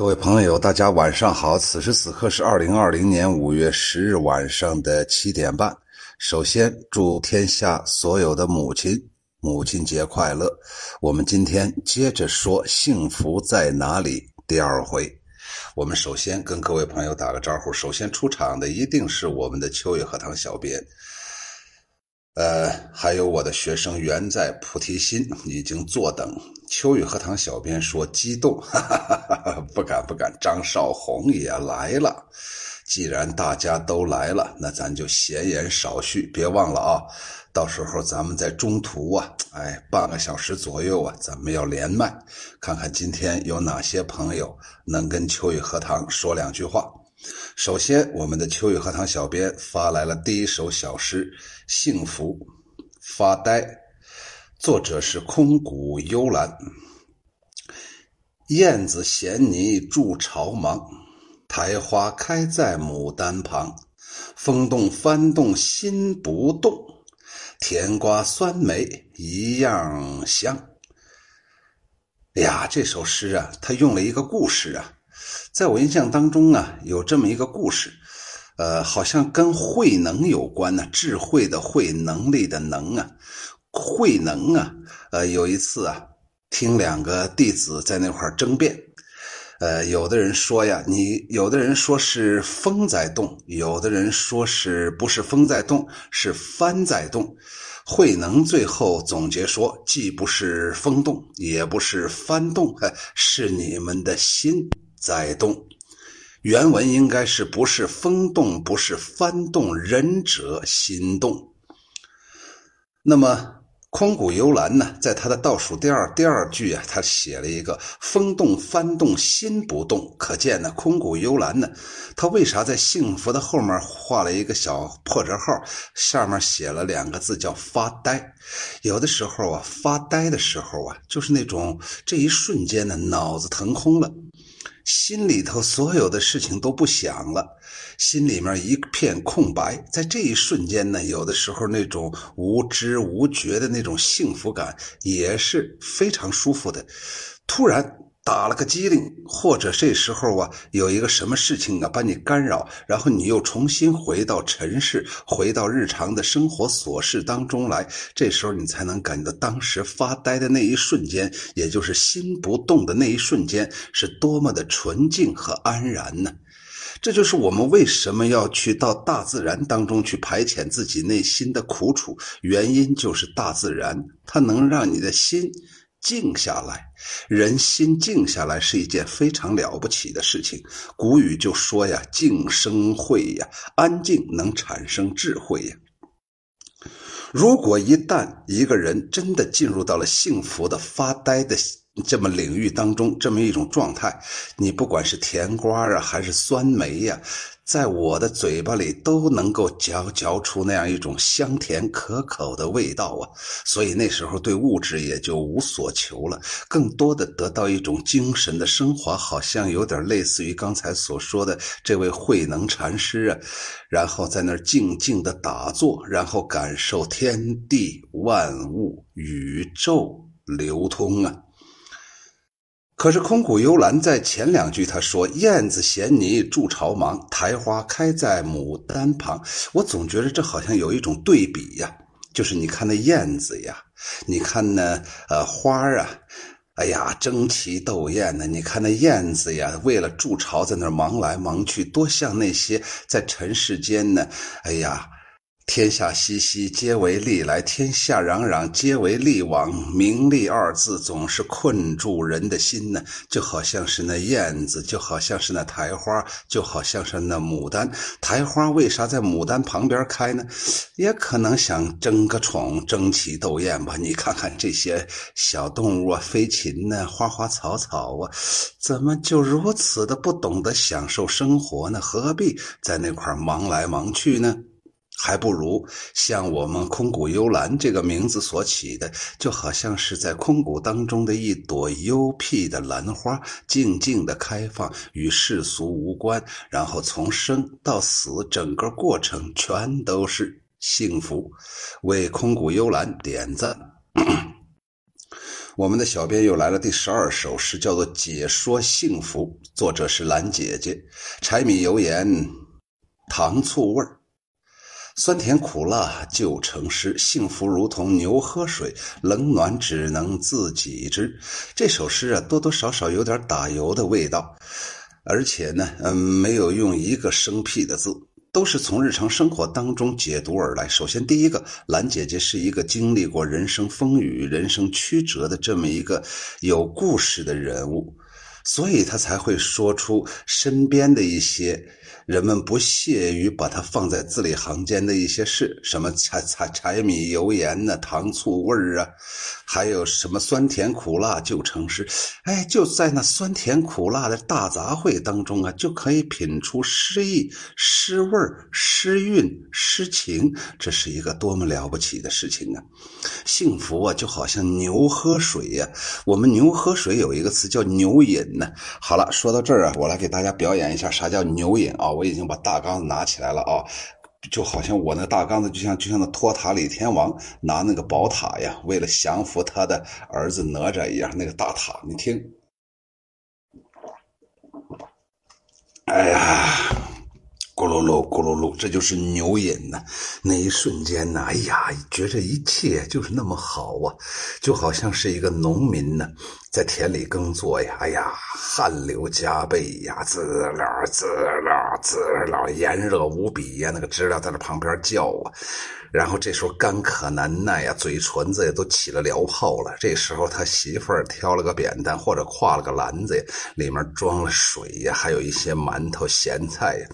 各位朋友，大家晚上好！此时此刻是二零二零年五月十日晚上的七点半。首先，祝天下所有的母亲母亲节快乐。我们今天接着说“幸福在哪里”第二回。我们首先跟各位朋友打个招呼。首先出场的一定是我们的秋月荷塘小编。呃，还有我的学生缘在菩提心已经坐等。秋雨荷塘小编说激动，哈哈哈哈不敢不敢。张少红也来了，既然大家都来了，那咱就闲言少叙。别忘了啊，到时候咱们在中途啊，哎，半个小时左右啊，咱们要连麦，看看今天有哪些朋友能跟秋雨荷塘说两句话。首先，我们的秋雨荷塘小编发来了第一首小诗《幸福发呆》，作者是空谷幽兰。燕子衔泥筑巢忙，苔花开在牡丹旁。风动翻动心不动，甜瓜酸梅一样香。哎呀，这首诗啊，他用了一个故事啊。在我印象当中啊，有这么一个故事，呃，好像跟慧能有关呢。智慧的慧，能力的能啊，慧能啊，呃，有一次啊，听两个弟子在那块争辩，呃，有的人说呀，你有的人说是风在动，有的人说是不是风在动，是帆在动。慧能最后总结说，既不是风动，也不是帆动，是你们的心。在动，原文应该是不是风动，不是翻动，仁者心动。那么空谷幽兰呢，在他的倒数第二第二句啊，他写了一个风动翻动心不动，可见呢，空谷幽兰呢，他为啥在幸福的后面画了一个小破折号，下面写了两个字叫发呆。有的时候啊，发呆的时候啊，就是那种这一瞬间呢，脑子腾空了。心里头所有的事情都不想了，心里面一片空白。在这一瞬间呢，有的时候那种无知无觉的那种幸福感也是非常舒服的。突然。打了个机灵，或者这时候啊，有一个什么事情啊把你干扰，然后你又重新回到尘世，回到日常的生活琐事当中来，这时候你才能感觉到当时发呆的那一瞬间，也就是心不动的那一瞬间，是多么的纯净和安然呢？这就是我们为什么要去到大自然当中去排遣自己内心的苦楚，原因就是大自然它能让你的心。静下来，人心静下来是一件非常了不起的事情。古语就说呀：“静生慧呀，安静能产生智慧呀。”如果一旦一个人真的进入到了幸福的发呆的这么领域当中，这么一种状态，你不管是甜瓜啊，还是酸梅呀。在我的嘴巴里都能够嚼嚼出那样一种香甜可口的味道啊！所以那时候对物质也就无所求了，更多的得到一种精神的升华，好像有点类似于刚才所说的这位慧能禅师啊，然后在那儿静静的打坐，然后感受天地万物、宇宙流通啊。可是空谷幽兰在前两句他说：“燕子衔泥筑巢忙，苔花开在牡丹旁。”我总觉得这好像有一种对比呀，就是你看那燕子呀，你看那呃花儿啊，哎呀争奇斗艳的。你看那燕子呀，为了筑巢在那儿忙来忙去，多像那些在尘世间呢，哎呀。天下熙熙，皆为利来；天下攘攘，皆为利往。名利二字总是困住人的心呢，就好像是那燕子，就好像是那苔花，就好像是那牡丹。苔花为啥在牡丹旁边开呢？也可能想争个宠，争奇斗艳吧。你看看这些小动物啊，飞禽呢，花花草草啊，怎么就如此的不懂得享受生活呢？何必在那块忙来忙去呢？还不如像我们空谷幽兰这个名字所起的，就好像是在空谷当中的一朵幽僻的兰花，静静的开放，与世俗无关，然后从生到死，整个过程全都是幸福。为空谷幽兰点赞。我们的小编又来了，第十二首诗叫做《解说幸福》，作者是兰姐姐。柴米油盐，糖醋味儿，酸甜苦辣就成诗。幸福如同牛喝水，冷暖只能自己知。这首诗啊，多多少少有点打油的味道，而且呢，嗯，没有用一个生僻的字。都是从日常生活当中解读而来。首先，第一个，兰姐姐是一个经历过人生风雨、人生曲折的这么一个有故事的人物，所以她才会说出身边的一些。人们不屑于把它放在字里行间的一些事，什么柴柴柴米油盐呢，糖醋味儿啊，还有什么酸甜苦辣就成诗。哎，就在那酸甜苦辣的大杂烩当中啊，就可以品出诗意、诗味诗韵、诗情。这是一个多么了不起的事情啊！幸福啊，就好像牛喝水呀。我们牛喝水有一个词叫牛饮呢。好了，说到这儿啊，我来给大家表演一下啥叫牛饮啊。我已经把大缸子拿起来了啊，就好像我那大缸子就像就像那托塔李天王拿那个宝塔呀，为了降服他的儿子哪吒一样，那个大塔，你听，哎呀。咕噜噜，咕噜噜，这就是牛饮呐！那一瞬间呐，哎呀，觉着一切就是那么好啊，就好像是一个农民呢，在田里耕作呀，哎呀，汗流浃背呀，滋啦滋啦滋啦，炎热无比呀，那个知了在那旁边叫啊，然后这时候干渴难耐呀，嘴唇子也都起了燎泡了。这时候他媳妇儿挑了个扁担或者挎了个篮子呀，里面装了水呀，还有一些馒头、咸菜呀。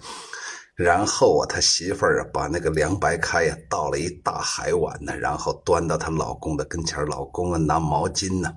然后啊，他媳妇儿啊，把那个凉白开呀倒了一大海碗呢，然后端到她老公的跟前老公啊，拿毛巾呢。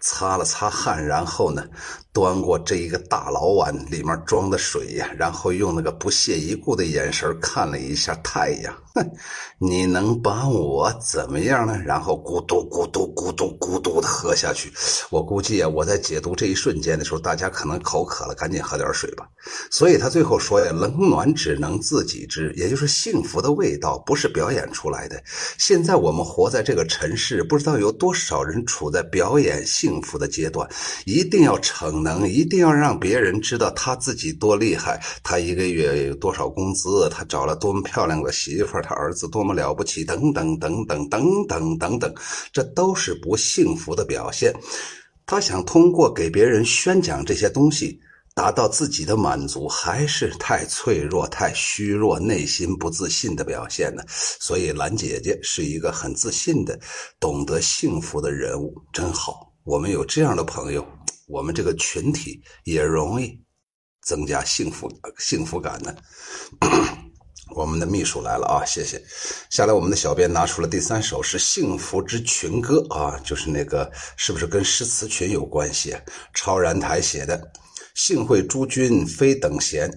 擦了擦汗，然后呢，端过这一个大老碗，里面装的水呀，然后用那个不屑一顾的眼神看了一下太阳，哼，你能把我怎么样呢？然后咕嘟咕嘟咕嘟咕嘟的喝下去。我估计啊，我在解读这一瞬间的时候，大家可能口渴了，赶紧喝点水吧。所以他最后说呀，冷暖只能自己知，也就是幸福的味道不是表演出来的。现在我们活在这个尘世，不知道有多少人处在表演。幸福的阶段，一定要能，一定要让别人知道他自己多厉害。他一个月有多少工资？他找了多么漂亮的媳妇儿？他儿子多么了不起？等等等等等等等等，这都是不幸福的表现。他想通过给别人宣讲这些东西，达到自己的满足，还是太脆弱、太虚弱、内心不自信的表现呢？所以，兰姐姐是一个很自信的、懂得幸福的人物，真好。我们有这样的朋友，我们这个群体也容易增加幸福幸福感呢。我们的秘书来了啊，谢谢。下来，我们的小编拿出了第三首是《幸福之群歌》啊，就是那个是不是跟诗词群有关系？超然台写的“幸会诸君非等闲”。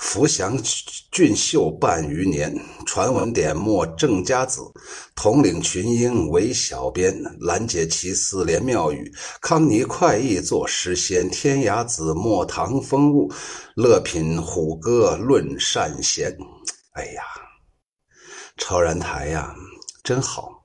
福祥俊秀半余年，传闻点墨郑家子，统领群英为小编，拦截奇思连妙语，康尼快意作诗仙，天涯子墨唐风物，乐品虎歌论善贤。哎呀，超然台呀，真好。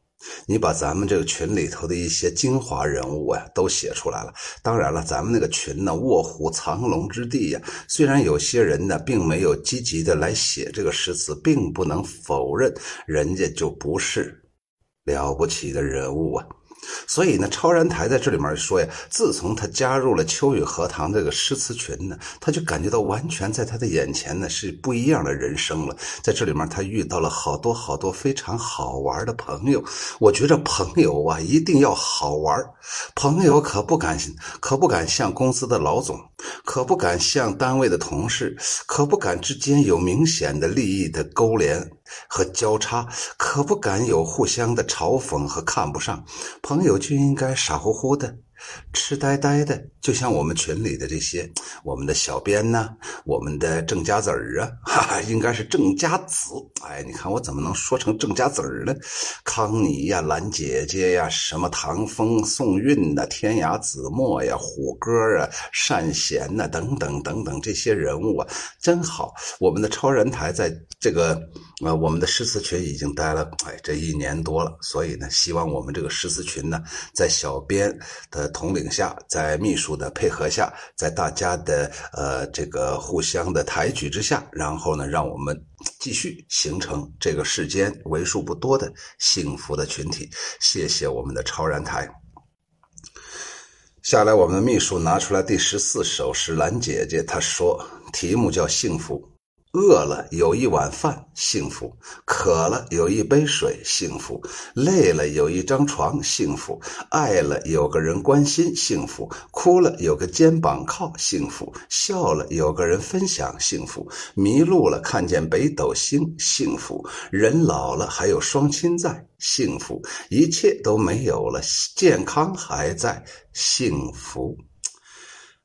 你把咱们这个群里头的一些精华人物啊，都写出来了。当然了，咱们那个群呢，卧虎藏龙之地呀。虽然有些人呢，并没有积极的来写这个诗词，并不能否认人家就不是了不起的人物啊。所以呢，超然台在这里面说呀，自从他加入了秋雨荷塘这个诗词群呢，他就感觉到完全在他的眼前呢是不一样的人生了。在这里面，他遇到了好多好多非常好玩的朋友。我觉着朋友啊，一定要好玩。朋友可不敢，可不敢像公司的老总，可不敢像单位的同事，可不敢之间有明显的利益的勾连。和交叉，可不敢有互相的嘲讽和看不上。朋友就应该傻乎乎的、痴呆呆的，就像我们群里的这些，我们的小编呢，我们的郑家子儿啊，哈哈，应该是郑家子。哎，你看我怎么能说成郑家子儿呢？康妮呀，兰姐姐呀，什么唐风、宋韵呐，天涯子墨呀，虎哥啊，单贤呐，等等等等这些人物啊，真好。我们的超人台在这个呃，我们的诗词群已经待了哎这一年多了，所以呢，希望我们这个诗词群呢，在小编的统领下，在秘书的配合下，在大家的呃这个互相的抬举之下，然后呢，让我们继续形成这个世间为数不多的幸福的群体。谢谢我们的超然台。下来，我们的秘书拿出来第十四首诗，兰姐姐她说，题目叫幸福。饿了有一碗饭，幸福；渴了有一杯水，幸福；累了有一张床，幸福；爱了有个人关心，幸福；哭了有个肩膀靠，幸福；笑了有个人分享，幸福；迷路了看见北斗星，幸福；人老了还有双亲在，幸福；一切都没有了，健康还在，幸福。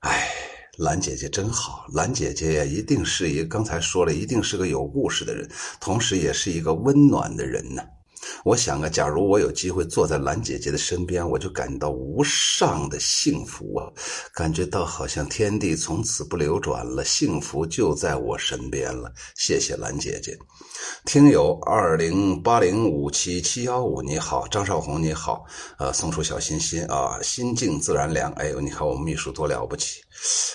哎。兰姐姐真好，兰姐姐，一定是一刚才说了，一定是个有故事的人，同时也是一个温暖的人呢。我想啊，假如我有机会坐在兰姐姐的身边，我就感到无上的幸福啊，感觉到好像天地从此不流转了，幸福就在我身边了。谢谢兰姐姐，听友二零八零五七七幺五，你好，张少红你好，呃，送出小心心啊，心静自然凉。哎呦，你看我们秘书多了不起。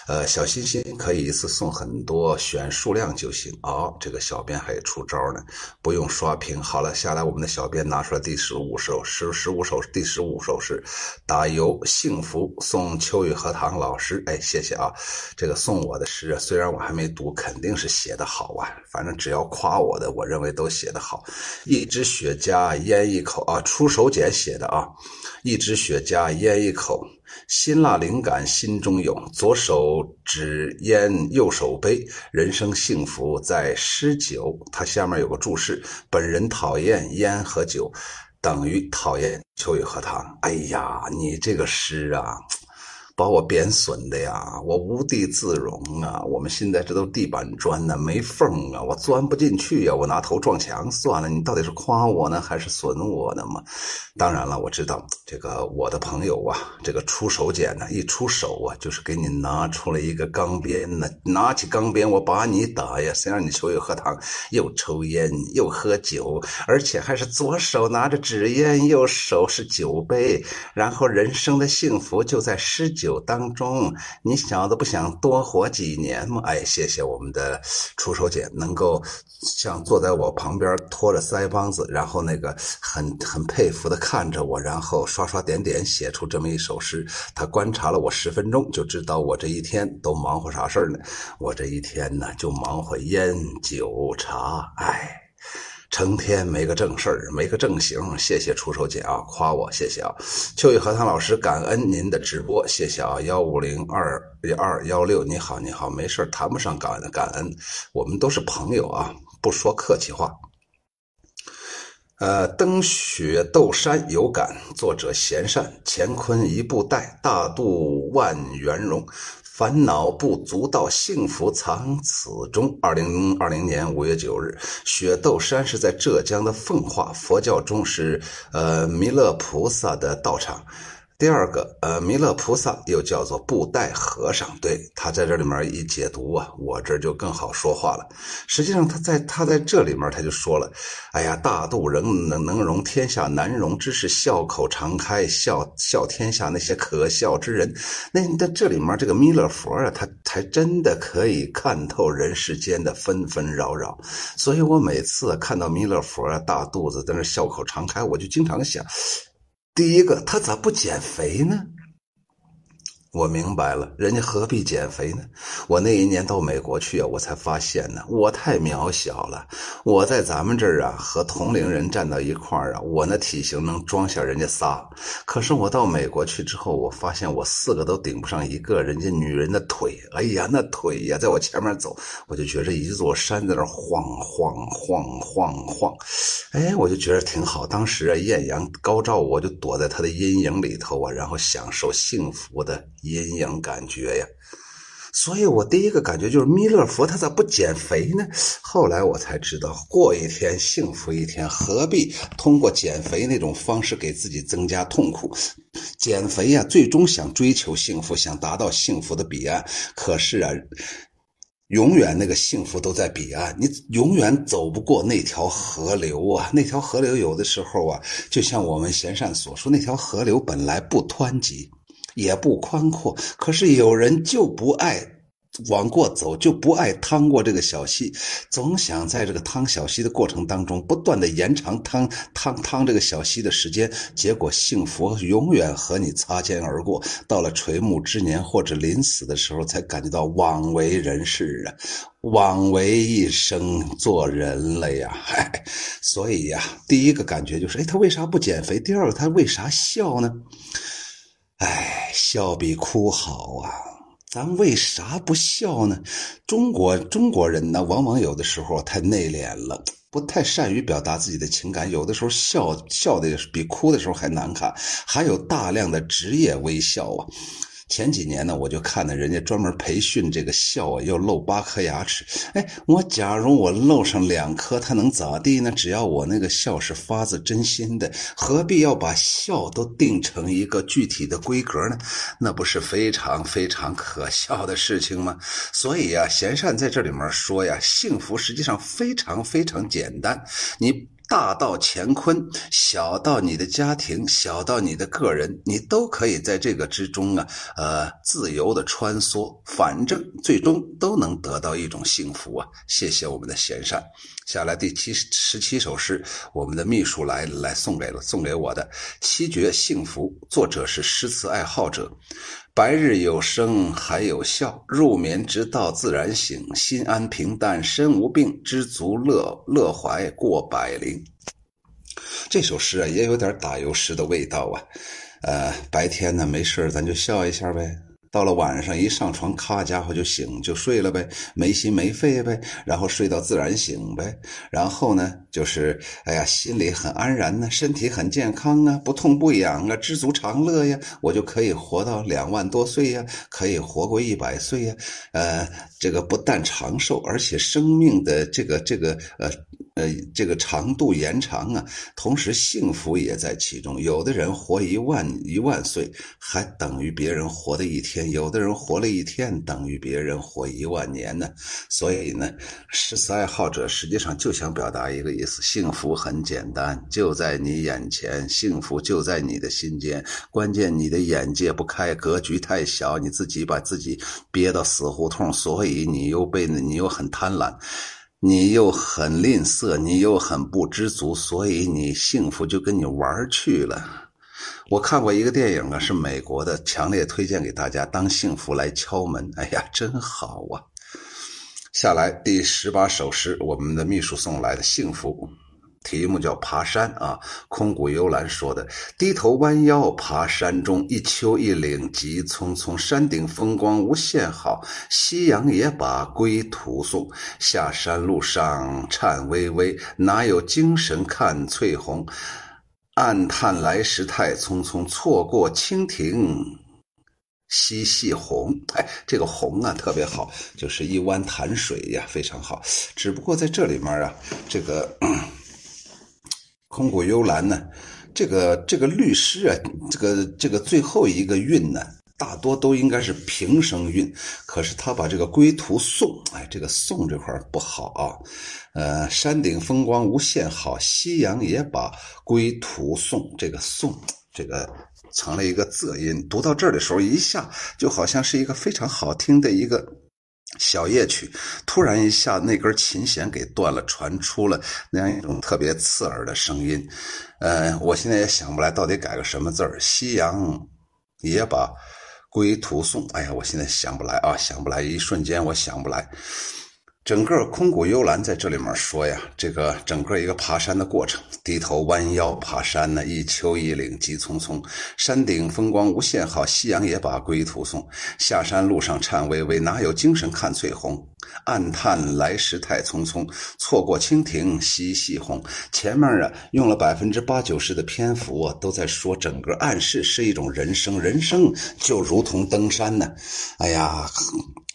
呃，小心心可以一次送很多，选数量就行。哦，这个小编还出招呢，不用刷屏。好了，下来我们的小编拿出来第十五首十，十五首第十五首诗，打油幸福送秋雨荷塘老师。哎，谢谢啊，这个送我的诗，虽然我还没读，肯定是写的好啊。反正只要夸我的，我认为都写得好。一支雪茄烟一口啊，出手简写的啊，一支雪茄烟一口。辛辣灵感心中涌，左手指烟，右手杯，人生幸福在诗酒。它下面有个注释：本人讨厌烟和酒，等于讨厌秋雨荷塘。哎呀，你这个诗啊！把我贬损的呀，我无地自容啊！我们现在这都地板砖呢，没缝啊，我钻不进去呀！我拿头撞墙算了。你到底是夸我呢，还是损我呢嘛？当然了，我知道这个我的朋友啊，这个出手锏呢，一出手啊，就是给你拿出了一个钢鞭呢，拿起钢鞭我把你打呀！谁让你秋雨荷糖又抽烟又喝酒，而且还是左手拿着纸烟，右手是酒杯，然后人生的幸福就在诗酒。酒当中，你小子不想多活几年吗？哎，谢谢我们的出手姐，能够像坐在我旁边托着腮帮子，然后那个很很佩服的看着我，然后刷刷点点写出这么一首诗。他观察了我十分钟，就知道我这一天都忙活啥事儿呢？我这一天呢，就忙活烟酒茶，哎。成天没个正事儿，没个正形。谢谢出手姐啊，夸我，谢谢啊。秋雨荷塘老师，感恩您的直播，谢谢啊。幺五零二二幺六，你好，你好，没事谈不上感恩，感恩，我们都是朋友啊，不说客气话。呃，登雪斗山有感，作者闲善，乾坤一步带，大度万圆融。烦恼不足道，幸福藏此中。二零二零年五月九日，雪窦山是在浙江的奉化，佛教中是呃弥勒菩萨的道场。第二个，呃，弥勒菩萨又叫做布袋和尚，对他在这里面一解读啊，我这就更好说话了。实际上，他在他在这里面他就说了，哎呀，大度仍能能容天下难容之事，笑口常开，笑笑天下那些可笑之人。那在这里面，这个弥勒佛啊，他才真的可以看透人世间的纷纷扰扰。所以我每次看到弥勒佛啊，大肚子在那笑口常开，我就经常想。第一个，他咋不减肥呢？我明白了，人家何必减肥呢？我那一年到美国去啊，我才发现呢，我太渺小了。我在咱们这儿啊，和同龄人站到一块儿啊，我那体型能装下人家仨。可是我到美国去之后，我发现我四个都顶不上一个人家女人的腿。哎呀，那腿呀，在我前面走，我就觉着一座山在那晃晃晃晃晃。哎，我就觉着挺好。当时啊，艳阳高照，我就躲在他的阴影里头啊，然后享受幸福的。阴影感觉呀，所以我第一个感觉就是弥勒佛他咋不减肥呢？后来我才知道，过一天幸福一天，何必通过减肥那种方式给自己增加痛苦？减肥呀，最终想追求幸福，想达到幸福的彼岸。可是啊，永远那个幸福都在彼岸，你永远走不过那条河流啊！那条河流有的时候啊，就像我们贤善所说，那条河流本来不湍急。也不宽阔，可是有人就不爱往过走，就不爱趟过这个小溪，总想在这个趟小溪的过程当中不断的延长趟趟趟这个小溪的时间，结果幸福永远和你擦肩而过。到了垂暮之年或者临死的时候，才感觉到枉为人世啊，枉为一生做人了呀！嗨，所以呀，第一个感觉就是，哎，他为啥不减肥？第二个，他为啥笑呢？哎，笑比哭好啊！咱为啥不笑呢？中国中国人呢，往往有的时候太内敛了，不太善于表达自己的情感，有的时候笑笑的比哭的时候还难看，还有大量的职业微笑啊。前几年呢，我就看到人家专门培训这个笑啊，要露八颗牙齿。哎，我假如我露上两颗，他能咋地呢？只要我那个笑是发自真心的，何必要把笑都定成一个具体的规格呢？那不是非常非常可笑的事情吗？所以呀，贤善在这里面说呀，幸福实际上非常非常简单，你。大到乾坤，小到你的家庭，小到你的个人，你都可以在这个之中啊，呃，自由的穿梭，反正最终都能得到一种幸福啊！谢谢我们的贤善。下来第七十七首诗，我们的秘书来来送给了送给我的七绝幸福，作者是诗词爱好者。白日有声还有笑，入眠之道自然醒。心安平淡身无病，知足乐乐怀过百龄。这首诗啊，也有点打油诗的味道啊。呃，白天呢没事咱就笑一下呗。到了晚上一上床，咔家伙就醒就睡了呗，没心没肺呗，然后睡到自然醒呗。然后呢，就是哎呀，心里很安然呢，身体很健康啊，不痛不痒啊，知足常乐呀，我就可以活到两万多岁呀，可以活过一百岁呀。呃，这个不但长寿，而且生命的这个这个呃。呃，这个长度延长啊，同时幸福也在其中。有的人活一万一万岁，还等于别人活的一天；有的人活了一天，等于别人活一万年呢。所以呢，诗词爱好者实际上就想表达一个意思：幸福很简单，就在你眼前，幸福就在你的心间。关键你的眼界不开，格局太小，你自己把自己憋到死胡同，所以你又被你又很贪婪。你又很吝啬，你又很不知足，所以你幸福就跟你玩去了。我看过一个电影啊，是美国的，强烈推荐给大家。当幸福来敲门，哎呀，真好啊！下来第十八首诗，我们的秘书送来的幸福。题目叫爬山啊，空谷幽兰说的。低头弯腰爬山中，一丘一岭急匆匆，山顶风光无限好，夕阳也把归途送。下山路上颤巍巍，哪有精神看翠红？暗叹来时太匆匆，错过蜻蜓嬉戏红。哎，这个红啊特别好，就是一湾潭水呀，非常好。只不过在这里面啊，这个。空谷幽兰呢？这个这个律诗啊，这个这个最后一个韵呢，大多都应该是平声韵。可是他把这个归途送，哎，这个送这块不好啊。呃，山顶风光无限好，夕阳也把归途送。这个送，这个成了一个仄音。读到这儿的时候，一下就好像是一个非常好听的一个。小夜曲，突然一下，那根琴弦给断了，传出了那样一种特别刺耳的声音。呃，我现在也想不来到底改个什么字儿。夕阳也把归途送。哎呀，我现在想不来啊，想不来，一瞬间我想不来。整个空谷幽兰在这里面说呀，这个整个一个爬山的过程，低头弯腰爬山呢，一丘一岭急匆匆，山顶风光无限好，夕阳也把归途送。下山路上颤巍巍，哪有精神看翠红？暗叹来时太匆匆，错过蜻蜓嬉戏红。前面啊，用了百分之八九十的篇幅啊都在说整个暗示是一种人生，人生就如同登山呢。哎呀。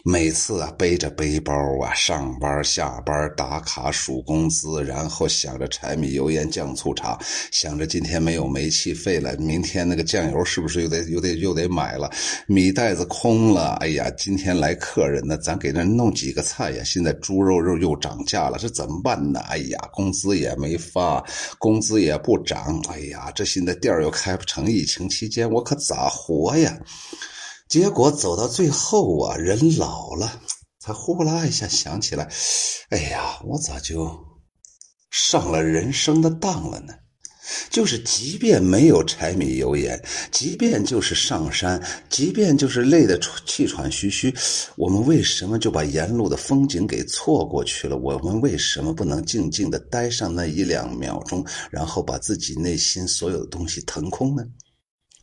每次啊，背着背包啊，上班下班打卡数工资，然后想着柴米油盐酱醋茶，想着今天没有煤气费了，明天那个酱油是不是又得又得又得买了？米袋子空了，哎呀，今天来客人呢，咱给那弄几个菜呀？现在猪肉肉又涨价了，这怎么办呢？哎呀，工资也没发，工资也不涨，哎呀，这现在店又开不成，疫情期间我可咋活呀？结果走到最后啊，人老了，才呼啦一下想起来，哎呀，我咋就上了人生的当了呢？就是即便没有柴米油盐，即便就是上山，即便就是累得气喘吁吁，我们为什么就把沿路的风景给错过去了？我们为什么不能静静的待上那一两秒钟，然后把自己内心所有的东西腾空呢？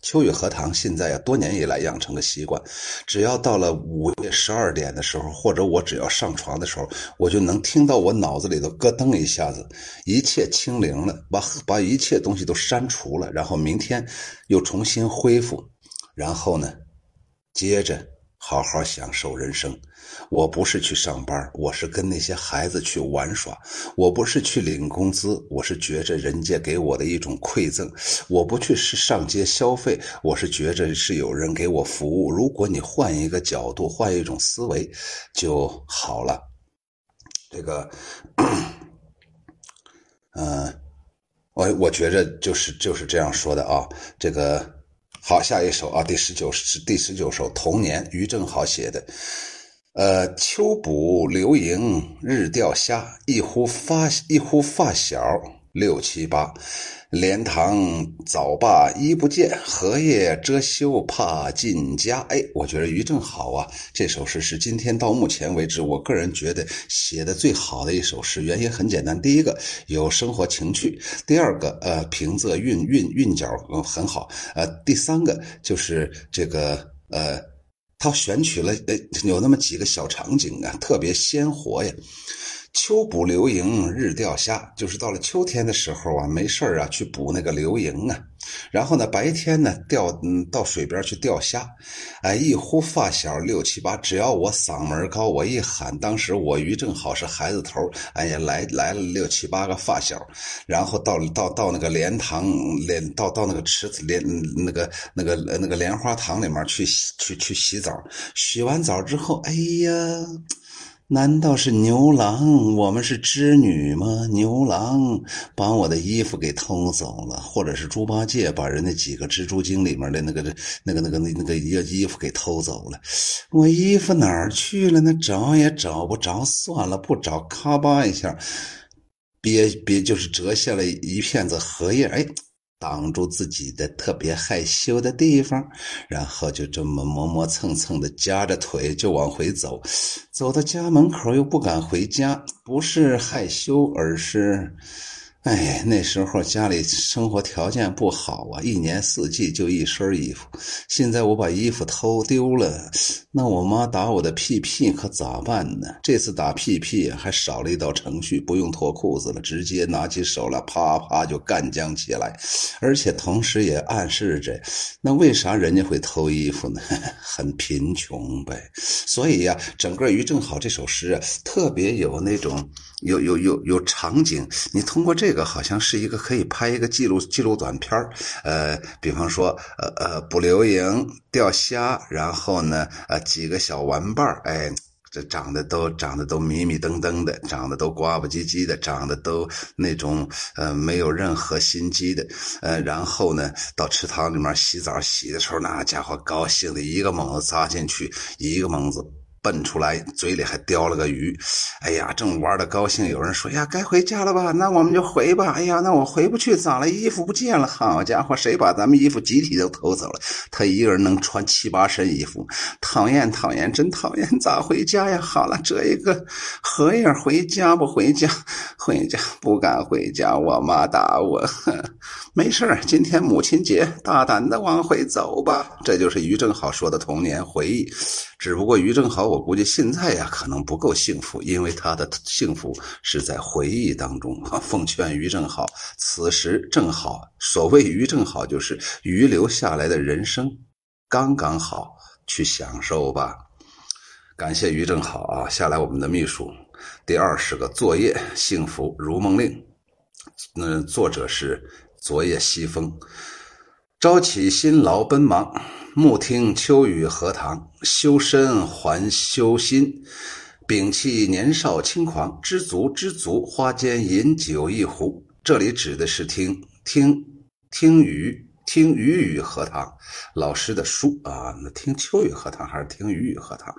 秋雨荷塘现在呀，多年以来养成个习惯，只要到了午夜十二点的时候，或者我只要上床的时候，我就能听到我脑子里头咯噔一下子，一切清零了，把把一切东西都删除了，然后明天又重新恢复，然后呢，接着。好好享受人生，我不是去上班，我是跟那些孩子去玩耍；我不是去领工资，我是觉着人家给我的一种馈赠；我不去是上街消费，我是觉着是有人给我服务。如果你换一个角度，换一种思维，就好了。这个，嗯，我我觉着就是就是这样说的啊，这个。好，下一首啊，第十九是第十九首《童年》，于正好写的。呃，秋捕流萤日钓虾，一呼发一呼发小六七八。莲塘早罢衣不见，荷叶遮羞怕进家。哎，我觉得于正好啊，这首诗是今天到目前为止我个人觉得写的最好的一首诗。原因很简单，第一个有生活情趣，第二个呃平仄韵韵韵脚很好，呃第三个就是这个呃，他选取了呃有那么几个小场景啊，特别鲜活呀。秋捕流萤日钓虾，就是到了秋天的时候啊，没事啊，去捕那个流萤啊。然后呢，白天呢，钓嗯到水边去钓虾。哎，一呼发小六七八，只要我嗓门高，我一喊，当时我鱼正好是孩子头，哎呀，来来了六七八个发小，然后到到到那个莲塘莲到到那个池子莲那个那个那个莲花塘里面去去去洗澡。洗完澡之后，哎呀。难道是牛郎？我们是织女吗？牛郎把我的衣服给偷走了，或者是猪八戒把人那几个蜘蛛精里面的那个、那个、那个、那那个衣衣服给偷走了？我衣服哪儿去了？那找也找不着，算了，不找，咔吧一下，别别，就是折下了一片子荷叶，哎。挡住自己的特别害羞的地方，然后就这么磨磨蹭蹭的夹着腿就往回走，走到家门口又不敢回家，不是害羞，而是。哎，那时候家里生活条件不好啊，一年四季就一身衣服。现在我把衣服偷丢了，那我妈打我的屁屁可咋办呢？这次打屁屁还少了一道程序，不用脱裤子了，直接拿起手来啪啪就干将起来，而且同时也暗示着，那为啥人家会偷衣服呢？很贫穷呗。所以呀，整个于正好这首诗啊，特别有那种。有有有有场景，你通过这个好像是一个可以拍一个记录记录短片呃，比方说呃呃捕流萤钓虾，然后呢呃几个小玩伴哎，这长得都长得都迷迷瞪瞪的，长得都呱唧唧的，长得都那种呃没有任何心机的，呃然后呢到池塘里面洗澡洗的时候，那家伙高兴的一个猛子扎进去，一个猛子。蹦出来，嘴里还叼了个鱼。哎呀，正玩的高兴，有人说：“呀，该回家了吧？那我们就回吧。”哎呀，那我回不去，咋了？衣服不见了。好家伙，谁把咱们衣服集体都偷走了？他一个人能穿七八身衣服，讨厌讨厌，真讨厌！咋回家呀？好了，这一个合影，回家不回家？回家不敢回家，我妈打我。没事今天母亲节，大胆的往回走吧。这就是于正好说的童年回忆。只不过于正好，我估计现在呀可能不够幸福，因为他的幸福是在回忆当中。奉劝于正好，此时正好，所谓于正好，就是余留下来的人生刚刚好，去享受吧。感谢于正好啊，下来我们的秘书，第二十个作业，幸福如梦令。那作者是昨夜西风，朝起辛劳奔忙。暮听秋雨荷塘，修身还修心，摒弃年少轻狂，知足知足，花间饮酒一壶。这里指的是听听听雨。听雨雨荷塘老师的书啊，那听秋雨荷塘还是听雨雨荷塘？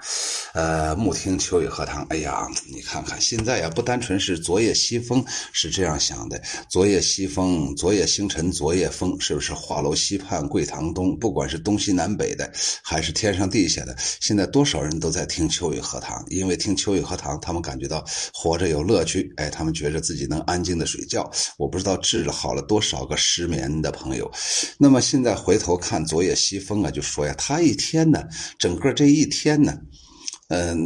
呃，暮听秋雨荷塘。哎呀，你看看现在呀，不单纯是昨夜西风是这样想的，昨夜西风，昨夜星辰，昨夜风，是不是画楼西畔桂堂东？不管是东西南北的，还是天上地下的，现在多少人都在听秋雨荷塘，因为听秋雨荷塘，他们感觉到活着有乐趣。哎，他们觉着自己能安静的睡觉。我不知道治了好了多少个失眠的朋友。那么现在回头看昨夜西风啊，就说呀，他一天呢，整个这一天呢，嗯，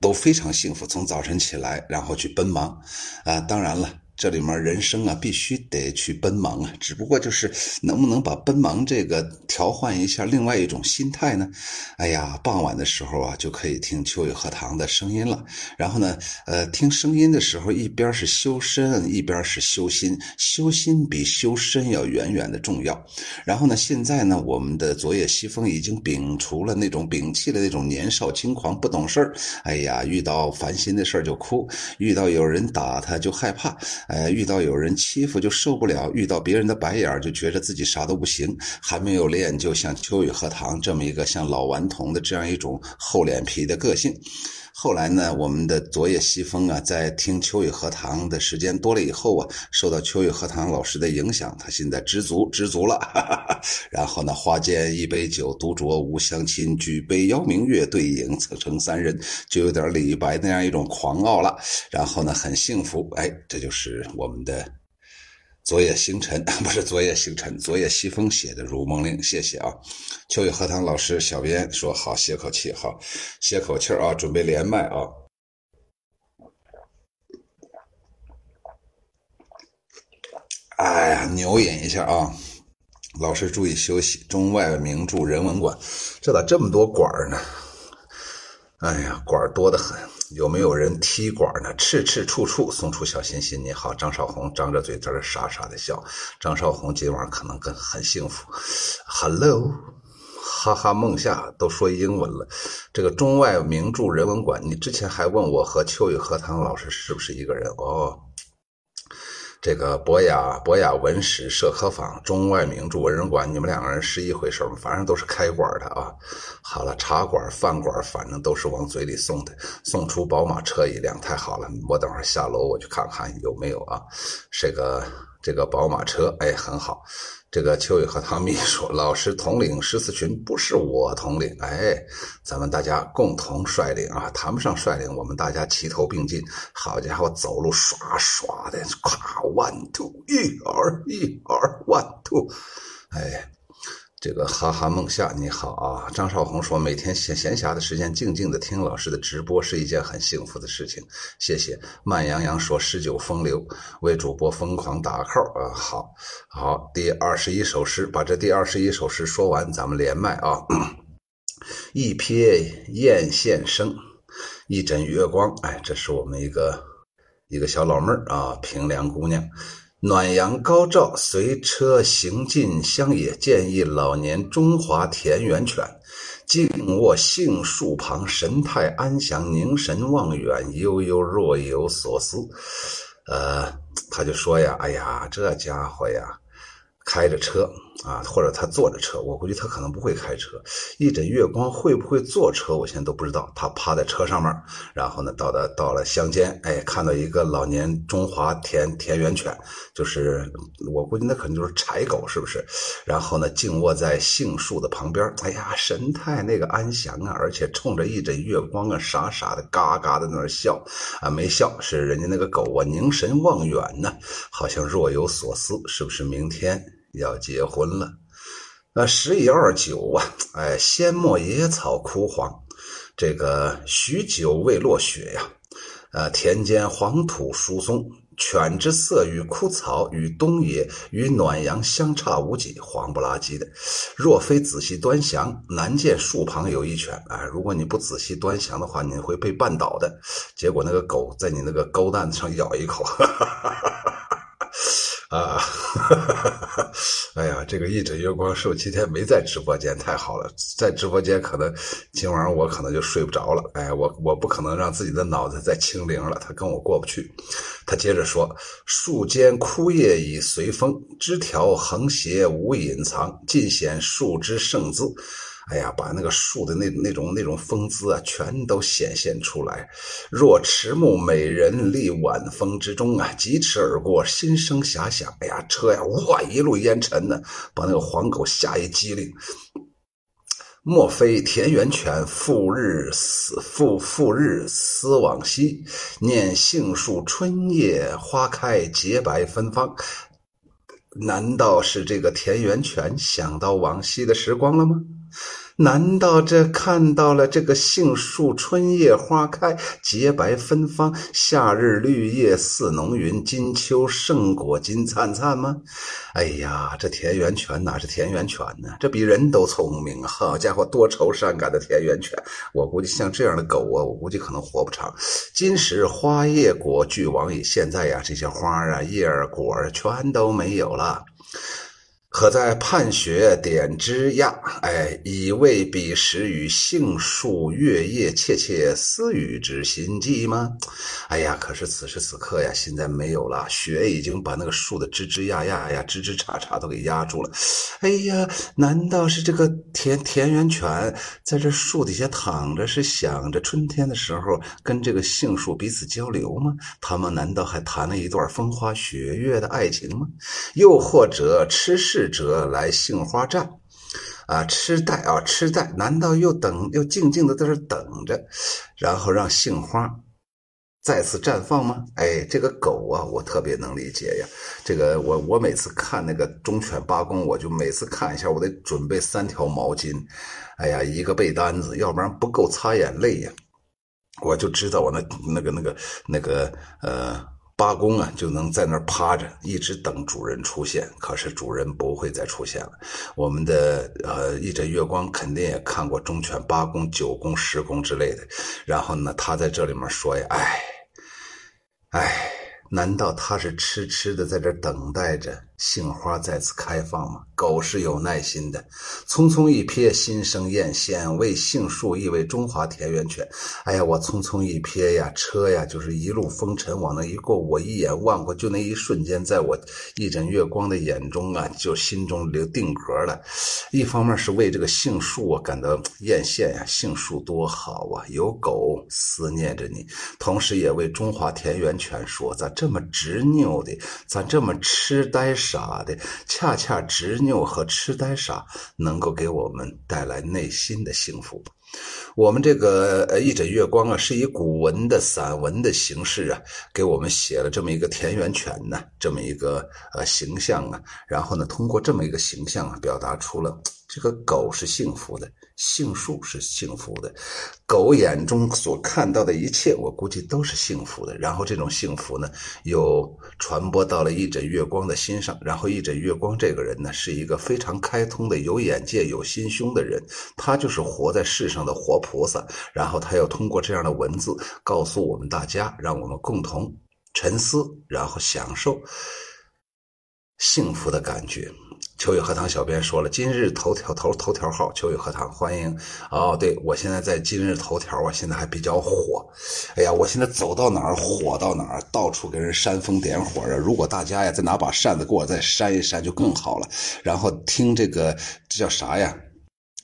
都非常幸福。从早晨起来，然后去奔忙，啊，当然了。这里面人生啊，必须得去奔忙啊，只不过就是能不能把奔忙这个调换一下另外一种心态呢？哎呀，傍晚的时候啊，就可以听秋雨荷塘的声音了。然后呢，呃，听声音的时候，一边是修身，一边是修心。修心比修身要远远的重要。然后呢，现在呢，我们的昨夜西风已经摒除了那种摒弃了那种年少轻狂、不懂事儿。哎呀，遇到烦心的事儿就哭，遇到有人打他就害怕。呃，遇到有人欺负就受不了，遇到别人的白眼就觉得自己啥都不行，还没有练就像秋雨荷塘这么一个像老顽童的这样一种厚脸皮的个性。后来呢，我们的昨夜西风啊，在听秋雨荷塘的时间多了以后啊，受到秋雨荷塘老师的影响，他现在知足知足了。然后呢，花间一杯酒，独酌无相亲，举杯邀明月，对影自成三人，就有点李白那样一种狂傲了。然后呢，很幸福。哎，这就是我们的。昨夜星辰 不是昨夜星辰，昨夜西风写的《如梦令》，谢谢啊。秋雨荷塘老师，小编说好，歇口气，好，歇口气啊，准备连麦啊。哎呀，牛饮一下啊，老师注意休息。中外名著人文馆，这咋这么多馆儿呢？哎呀，馆儿多得很。有没有人踢馆呢？赤赤处处送出小心心。你好，张少红，张着嘴在这傻傻的笑。张少红今晚可能更很幸福。Hello，哈哈，梦夏都说英文了。这个中外名著人文馆，你之前还问我和秋雨荷塘老师是不是一个人哦？这个博雅博雅文史社科坊中外名著文人馆，你们两个人是一回事吗？反正都是开馆的啊。好了，茶馆饭馆，反正都是往嘴里送的。送出宝马车一辆，太好了。我等会儿下楼我去看看有没有啊。这个这个宝马车，哎，很好。这个秋雨和唐秘书老师统领十四群，不是我统领，哎，咱们大家共同率领啊，谈不上率领，我们大家齐头并进。好家伙，走路刷刷的，咵，one two，一二一二，one two，哎。这个哈哈梦夏你好啊，张少红说每天闲闲暇的时间静静的听老师的直播是一件很幸福的事情，谢谢。慢羊羊说诗酒风流为主播疯狂打 call 啊，好好，第二十一首诗，把这第二十一首诗说完，咱们连麦啊。一瞥艳现声，一枕月光，哎，这是我们一个一个小老妹儿啊，平凉姑娘。暖阳高照，随车行进乡野，见一老年中华田园犬，静卧杏树旁，神态安详，凝神望远，悠悠若有所思。呃，他就说呀：“哎呀，这家伙呀，开着车啊，或者他坐着车，我估计他可能不会开车。一枕月光会不会坐车，我现在都不知道。他趴在车上面，然后呢，到了到了乡间，哎，看到一个老年中华田田园犬，就是我估计那可能就是柴狗，是不是？然后呢，静卧在杏树的旁边，哎呀，神态那个安详啊，而且冲着一枕月光啊，傻傻的嘎嘎的在那笑啊，没笑，是人家那个狗啊，凝神望远呢，好像若有所思，是不是明天？要结婚了，那十一二九啊，哎，仙陌野草枯黄，这个许久未落雪呀，呃，田间黄土疏松，犬之色与枯草与冬野与暖阳相差无几，黄不拉几的。若非仔细端详，难见树旁有一犬。哎，如果你不仔细端详的话，你会被绊倒的。结果那个狗在你那个狗蛋子上咬一口。哈哈哈哈啊，哎呀，这个一枕月光是我今天没在直播间，太好了，在直播间可能今晚我可能就睡不着了。哎，我我不可能让自己的脑子再清零了，他跟我过不去。他接着说：“树间枯叶已随风，枝条横斜无隐藏，尽显树之盛姿。”哎呀，把那个树的那那种那种风姿啊，全都显现出来。若迟暮美人立晚风之中啊，疾驰而过，心生遐想。哎呀，车呀，哇，一路烟尘呢，把那个黄狗吓一激灵。莫非田园犬复日思复复日思往昔，念杏树春夜花开洁白芬芳？难道是这个田园犬想到往昔的时光了吗？难道这看到了这个杏树春夜花开洁白芬芳，夏日绿叶似浓云，金秋胜果金灿灿吗？哎呀，这田园犬哪是田园犬呢？这比人都聪明啊！好家伙，多愁善感的田园犬，我估计像这样的狗啊，我估计可能活不长。今时花叶果俱亡矣，现在呀，这些花啊、叶儿、果儿全都没有了。可在盼雪点枝桠，哎，以慰彼时与杏树月夜窃窃私语之心悸吗？哎呀，可是此时此刻呀，现在没有了，雪已经把那个树的枝枝桠桠呀、枝枝杈杈都给压住了。哎呀，难道是这个田田园犬在这树底下躺着，是想着春天的时候跟这个杏树彼此交流吗？他们难道还谈了一段风花雪月的爱情吗？又或者痴视？者来杏花站，啊，痴呆啊，痴呆，难道又等，又静静的在这等着，然后让杏花再次绽放吗？哎，这个狗啊，我特别能理解呀。这个我我每次看那个忠犬八公，我就每次看一下，我得准备三条毛巾，哎呀，一个被单子，要不然不够擦眼泪呀。我就知道我那那个那个那个呃。八公啊，就能在那儿趴着，一直等主人出现。可是主人不会再出现了。我们的呃，一枕月光肯定也看过忠犬八公、九公、十公之类的。然后呢，他在这里面说呀：“哎，哎，难道他是痴痴的在这等待着？”杏花再次开放吗？狗是有耐心的，匆匆一瞥，心生艳羡。为杏树，亦为中华田园犬。哎呀，我匆匆一瞥呀，车呀，就是一路风尘往那一过，我一眼望过，就那一瞬间，在我一枕月光的眼中啊，就心中留定格了。一方面是为这个杏树啊感到艳羡呀，杏树多好啊，有狗思念着你。同时也为中华田园犬说，咋这么执拗的，咋这么痴呆？傻的，恰恰执拗和痴呆傻能够给我们带来内心的幸福。我们这个呃一枕月光啊，是以古文的散文的形式啊，给我们写了这么一个田园犬呢，这么一个呃形象啊，然后呢，通过这么一个形象啊，表达出了这个狗是幸福的。杏树是幸福的，狗眼中所看到的一切，我估计都是幸福的。然后这种幸福呢，又传播到了一枕月光的心上。然后一枕月光这个人呢，是一个非常开通的、有眼界、有心胸的人，他就是活在世上的活菩萨。然后他要通过这样的文字告诉我们大家，让我们共同沉思，然后享受幸福的感觉。秋雨荷塘小编说了，今日头条头头条号秋雨荷塘欢迎哦，对我现在在今日头条啊，现在还比较火。哎呀，我现在走到哪儿火到哪儿，到处给人煽风点火啊！如果大家呀再拿把扇子给我再扇一扇就更好了。然后听这个这叫啥呀？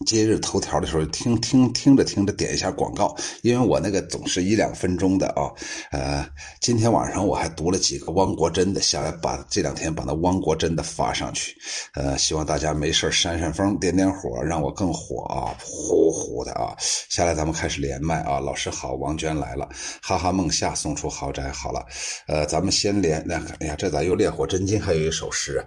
今日头条的时候，听听听着听着，点一下广告，因为我那个总是一两分钟的啊。呃，今天晚上我还读了几个汪国真的，下来把这两天把那汪国真的发上去。呃，希望大家没事扇扇风，点点火，让我更火啊，呼呼的啊。下来咱们开始连麦啊，老师好，王娟来了，哈哈梦夏送出豪宅，好了，呃，咱们先连两个，哎呀，这咋又烈火真金还有一首诗啊？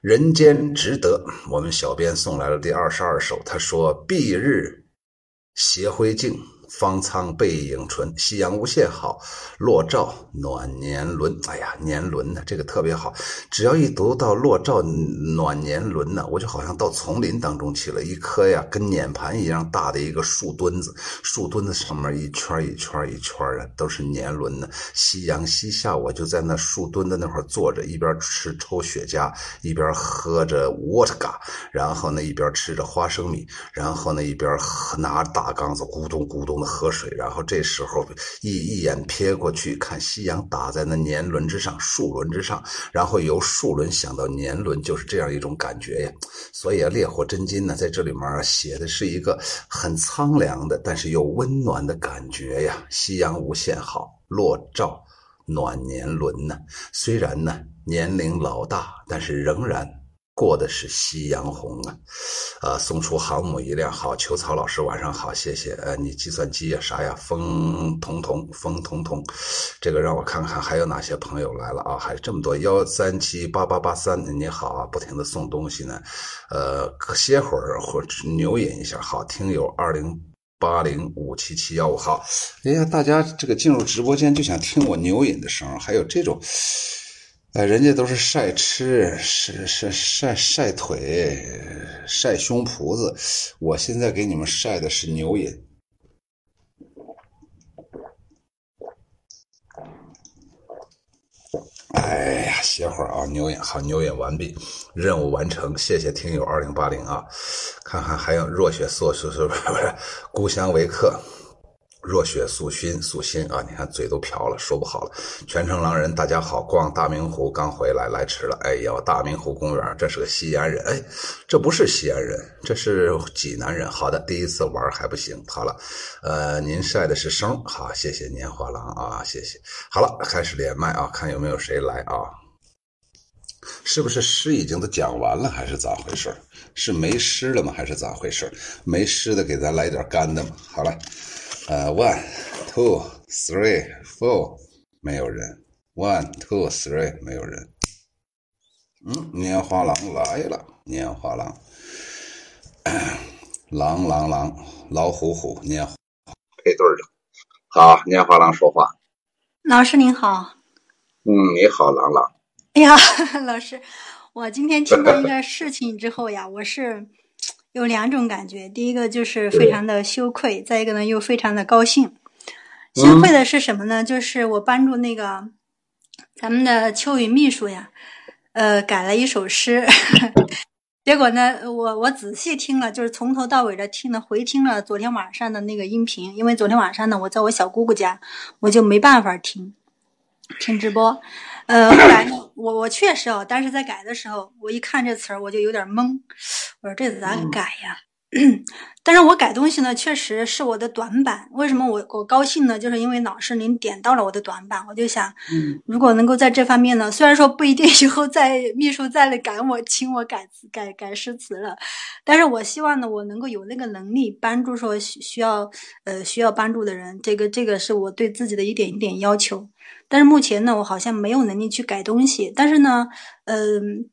人间值得，我们小编送来了第二十二首。他说：“蔽日斜晖镜。”方舱背影纯，夕阳无限好，落照暖年轮。哎呀，年轮呢，这个特别好。只要一读到落照暖年轮呢，我就好像到丛林当中去了。一颗呀，跟碾盘一样大的一个树墩子，树墩子上面一圈一圈一圈的都是年轮呢。夕阳西下，我就在那树墩子那块坐着，一边吃抽雪茄，一边喝着沃特嘎，然后呢一边吃着花生米，然后呢一边拿着大缸子咕咚咕咚。喝水，然后这时候一一眼瞥过去，看夕阳打在那年轮之上、树轮之上，然后由树轮想到年轮，就是这样一种感觉呀。所以啊，烈火真金呢，在这里面写的是一个很苍凉的，但是又温暖的感觉呀。夕阳无限好，落照暖年轮呢。虽然呢年龄老大，但是仍然。过的是夕阳红啊，呃，送出航母一辆。好，秋草老师晚上好，谢谢。呃，你计算机呀啥呀？风彤彤，风彤彤，这个让我看看还有哪些朋友来了啊？还有这么多幺三七八八八三，你好啊，不停的送东西呢。呃，歇会儿或牛饮一下。好，听友二零八零五七七幺五号。哎呀，大家这个进入直播间就想听我牛饮的声，还有这种。哎，人家都是晒吃，晒晒晒晒腿，晒胸脯子。我现在给你们晒的是牛饮。哎呀，歇会儿啊，牛饮好，牛饮完毕，任务完成，谢谢听友二零八零啊。看看还有若雪素素素不是 故乡为客。若雪素心素心啊！你看嘴都瓢了，说不好了。全程狼人，大家好，逛大明湖刚回来，来迟了。哎呀，大明湖公园，这是个西安人，哎，这不是西安人，这是济南人。好的，第一次玩还不行。好了，呃，您晒的是生，好，谢谢年画廊啊，谢谢。好了，开始连麦啊，看有没有谁来啊？是不是诗已经都讲完了，还是咋回事？是没诗了吗？还是咋回事？没诗的，给咱来点干的嘛。好了。呃，one, two, three, four，没有人。one, two, three，没有人。嗯，年华狼来了，年华狼，狼狼狼，老虎虎，年配对的。好，年华狼说话。老师您好。嗯，你好，狼狼。哎呀，老师，我今天听到一个事情之后呀，我是。有两种感觉，第一个就是非常的羞愧，再一个呢又非常的高兴。羞愧的是什么呢？就是我帮助那个咱们的秋雨秘书呀，呃，改了一首诗，结果呢，我我仔细听了，就是从头到尾的听了回听了昨天晚上的那个音频，因为昨天晚上呢，我在我小姑姑家，我就没办法听听直播。呃，后来呢，我我确实哦，但是在改的时候，我一看这词儿，我就有点懵。我说这咋改呀？但是我改东西呢，确实是我的短板。为什么我我高兴呢？就是因为老师您点到了我的短板，我就想，如果能够在这方面呢，虽然说不一定以后再秘书再来赶我，请我改词改改诗词了，但是我希望呢，我能够有那个能力帮助说需需要呃需要帮助的人。这个这个是我对自己的一点一点要求。但是目前呢，我好像没有能力去改东西。但是呢，嗯，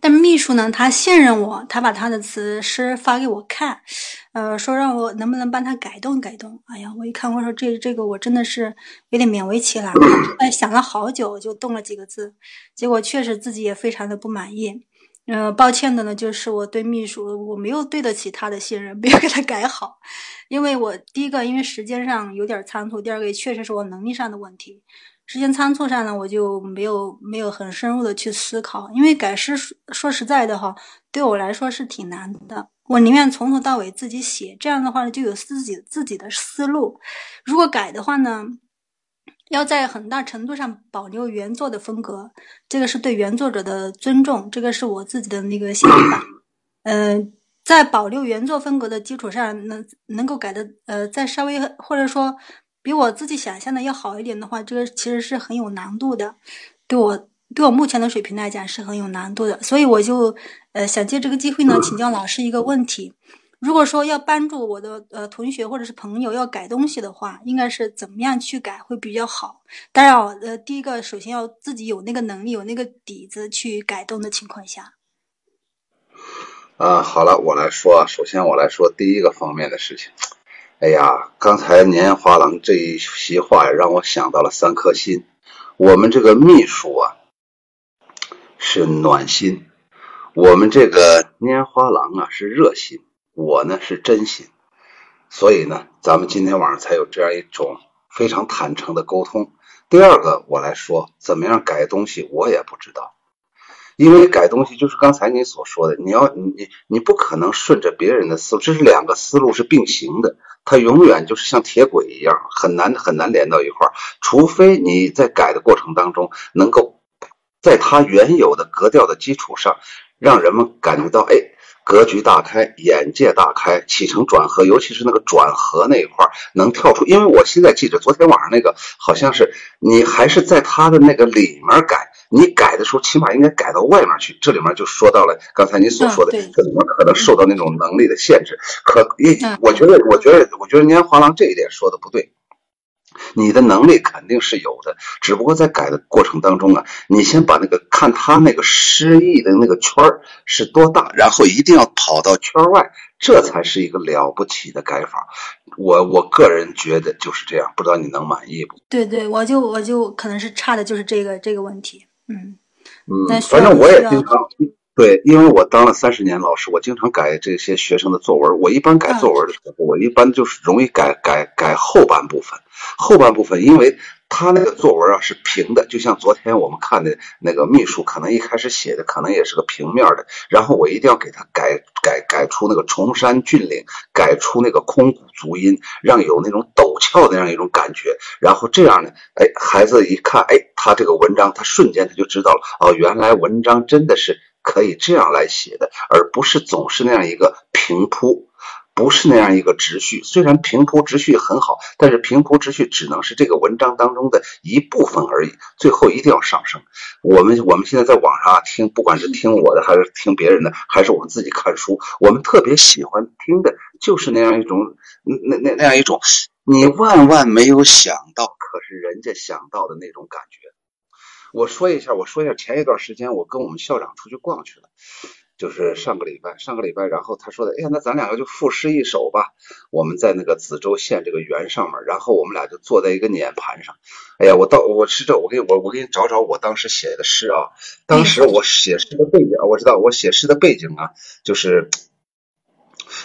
但秘书呢，他信任我，他把他的词诗发给我看，呃，说让我能不能帮他改动改动。哎呀，我一看，我说这这个我真的是有点勉为其难。哎，想了好久，就动了几个字，结果确实自己也非常的不满意。嗯，抱歉的呢，就是我对秘书我没有对得起他的信任，没有给他改好。因为我第一个，因为时间上有点仓促；第二个，也确实是我能力上的问题。时间仓促上呢，我就没有没有很深入的去思考，因为改诗说实在的哈，对我来说是挺难的。我宁愿从头到尾自己写，这样的话呢，就有自己自己的思路。如果改的话呢，要在很大程度上保留原作的风格，这个是对原作者的尊重，这个是我自己的那个想法。嗯，在保留原作风格的基础上，能能够改的呃，再稍微或者说。比我自己想象的要好一点的话，这个其实是很有难度的，对我对我目前的水平来讲是很有难度的，所以我就呃想借这个机会呢，请教老师一个问题：如果说要帮助我的呃同学或者是朋友要改东西的话，应该是怎么样去改会比较好？当然，呃，第一个首先要自己有那个能力、有那个底子去改动的情况下。啊，好了，我来说，首先我来说第一个方面的事情。哎呀，刚才年花郎这一席话呀，让我想到了三颗心。我们这个秘书啊是暖心，我们这个拈花郎啊是热心，我呢是真心。所以呢，咱们今天晚上才有这样一种非常坦诚的沟通。第二个，我来说怎么样改东西，我也不知道。因为改东西就是刚才你所说的，你要你你不可能顺着别人的思路，这是两个思路是并行的，它永远就是像铁轨一样，很难很难连到一块儿。除非你在改的过程当中，能够在它原有的格调的基础上，让人们感觉到哎，格局大开，眼界大开，起承转合，尤其是那个转合那一块儿能跳出。因为我现在记着昨天晚上那个，好像是你还是在他的那个里面改。你改的时候，起码应该改到外面去。这里面就说到了刚才你所说的，这里面可能受到那种能力的限制。可也，我觉得，我觉得，我觉得年华郎这一点说的不对。你的能力肯定是有的，只不过在改的过程当中啊，你先把那个看他那个失意的那个圈儿是多大，然后一定要跑到圈外，这才是一个了不起的改法。我我个人觉得就是这样，不知道你能满意不？对对，我就我就可能是差的就是这个这个问题。嗯嗯，反正我也经常对，因为我当了三十年老师，我经常改这些学生的作文。我一般改作文的时候，我一般就是容易改改改后半部分，后半部分因为。他那个作文啊是平的，就像昨天我们看的那个秘书，可能一开始写的可能也是个平面的，然后我一定要给他改改改出那个崇山峻岭，改出那个空谷足音，让有那种陡峭的那样一种感觉，然后这样呢，哎，孩子一看，哎，他这个文章，他瞬间他就知道了，哦，原来文章真的是可以这样来写的，而不是总是那样一个平铺。不是那样一个直叙，虽然平铺直叙很好，但是平铺直叙只能是这个文章当中的一部分而已，最后一定要上升。我们我们现在在网上啊听，不管是听我的还是听别人的，还是我们自己看书，我们特别喜欢听的就是那样一种，那那那样一种，你万万没有想到，可是人家想到的那种感觉。我说一下，我说一下，前一段时间我跟我们校长出去逛去了。就是上个礼拜，上个礼拜，然后他说的，哎呀，那咱两个就赋诗一首吧。我们在那个子洲县这个园上面，然后我们俩就坐在一个碾盘上。哎呀，我到我是这，我给我我给你找找我当时写的诗啊。当时我写诗的背景，我知道我写诗的背景啊，就是，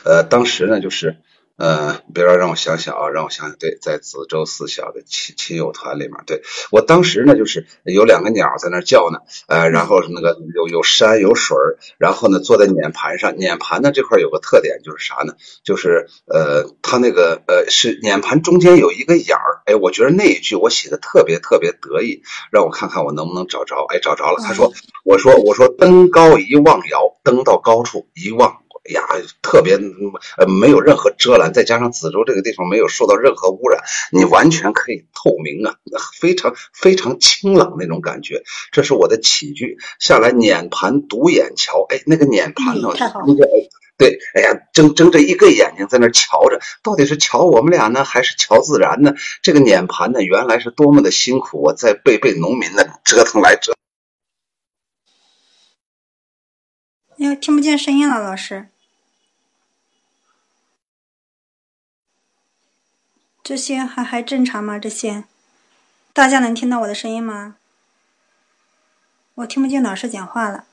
呃，当时呢就是。嗯，别让让我想想啊，让我想想。对，在子洲四小的亲亲友团里面，对我当时呢，就是有两个鸟在那叫呢，呃，然后那个有有山有水然后呢坐在碾盘上，碾盘呢这块有个特点就是啥呢？就是呃，它那个呃是碾盘中间有一个眼儿，哎，我觉得那一句我写的特别特别得意，让我看看我能不能找着，哎，找着了。他说，我说我说登高一望遥，登到高处一望。呀，特别呃，没有任何遮拦，再加上子洲这个地方没有受到任何污染，你完全可以透明啊，非常非常清朗那种感觉。这是我的起居下来，碾盘独眼瞧，哎，那个碾盘呢，那个对，哎呀，睁睁着一个眼睛在那瞧着，到底是瞧我们俩呢，还是瞧自然呢？这个碾盘呢，原来是多么的辛苦，我在被被农民呢折腾来折。哟，听不见声音了，老师。这些还还正常吗？这些，大家能听到我的声音吗？我听不见老师讲话了。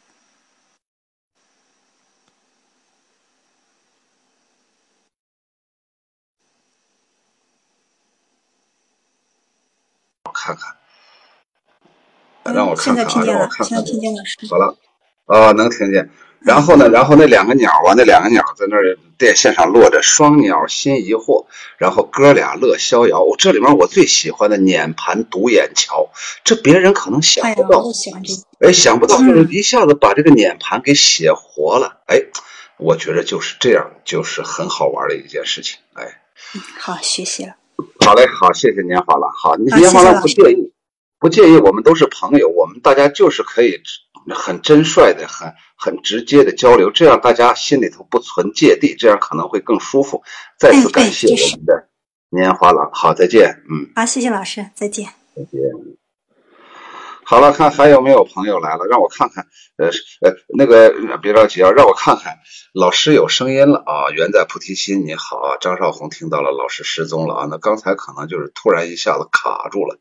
我看看，让我看看啊，让我看看。现在听见了，好了，啊，能听见。然后呢，然后那两个鸟啊，那两个鸟在那儿电线上落着，双鸟心疑惑，然后哥俩乐逍遥。这里面我最喜欢的碾盘独眼桥，这别人可能想不到。哎，想不到就是一下子把这个碾盘给写活了。哎，我觉得就是这样，就是很好玩的一件事情。哎，好，学习了。好嘞，好，谢谢年华了。好，年华了不介意，不介意，我们都是朋友，我们大家就是可以。很真率的，很很直接的交流，这样大家心里头不存芥蒂，这样可能会更舒服。再次感谢我们的年华郎，好，再见，嗯，好，谢谢老师，再见，再见。好了，看还有没有朋友来了，让我看看，呃呃，那个别着急啊，让我看看，老师有声音了啊，远在菩提心，你好啊，张少红听到了，老师失踪了啊，那刚才可能就是突然一下子卡住了，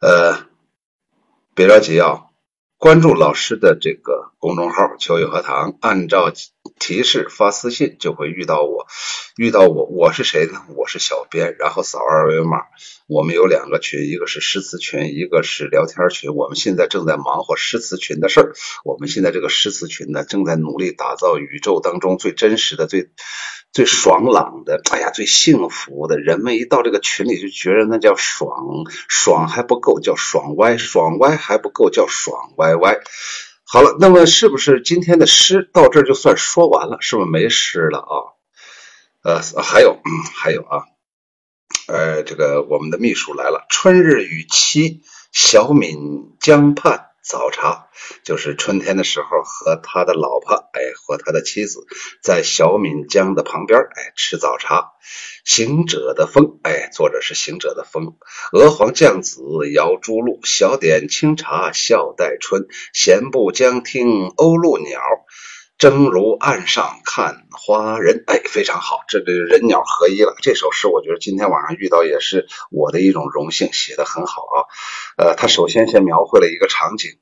呃，别着急啊。关注老师的这个公众号“秋雨荷塘”，按照提示发私信就会遇到我。遇到我，我是谁呢？我是小编。然后扫二维码，我们有两个群，一个是诗词群，一个是聊天群。我们现在正在忙活诗词群的事儿。我们现在这个诗词群呢，正在努力打造宇宙当中最真实的、最。最爽朗的，哎呀，最幸福的，人们一到这个群里就觉得那叫爽，爽还不够叫爽歪，爽歪还不够叫爽歪歪。好了，那么是不是今天的诗到这儿就算说完了？是不是没诗了啊？呃，还有，还有啊，呃，这个我们的秘书来了，春日雨期，小闽江畔。早茶就是春天的时候，和他的老婆，哎，和他的妻子在小闽江的旁边，哎，吃早茶。行者的风，哎，作者是行者的风。娥皇降子摇朱露，小点清茶笑待春。闲步江听鸥鹭鸟，正如岸上看花人。哎，非常好，这个人鸟合一了。这首诗，我觉得今天晚上遇到也是我的一种荣幸，写的很好啊。呃，他首先先描绘了一个场景。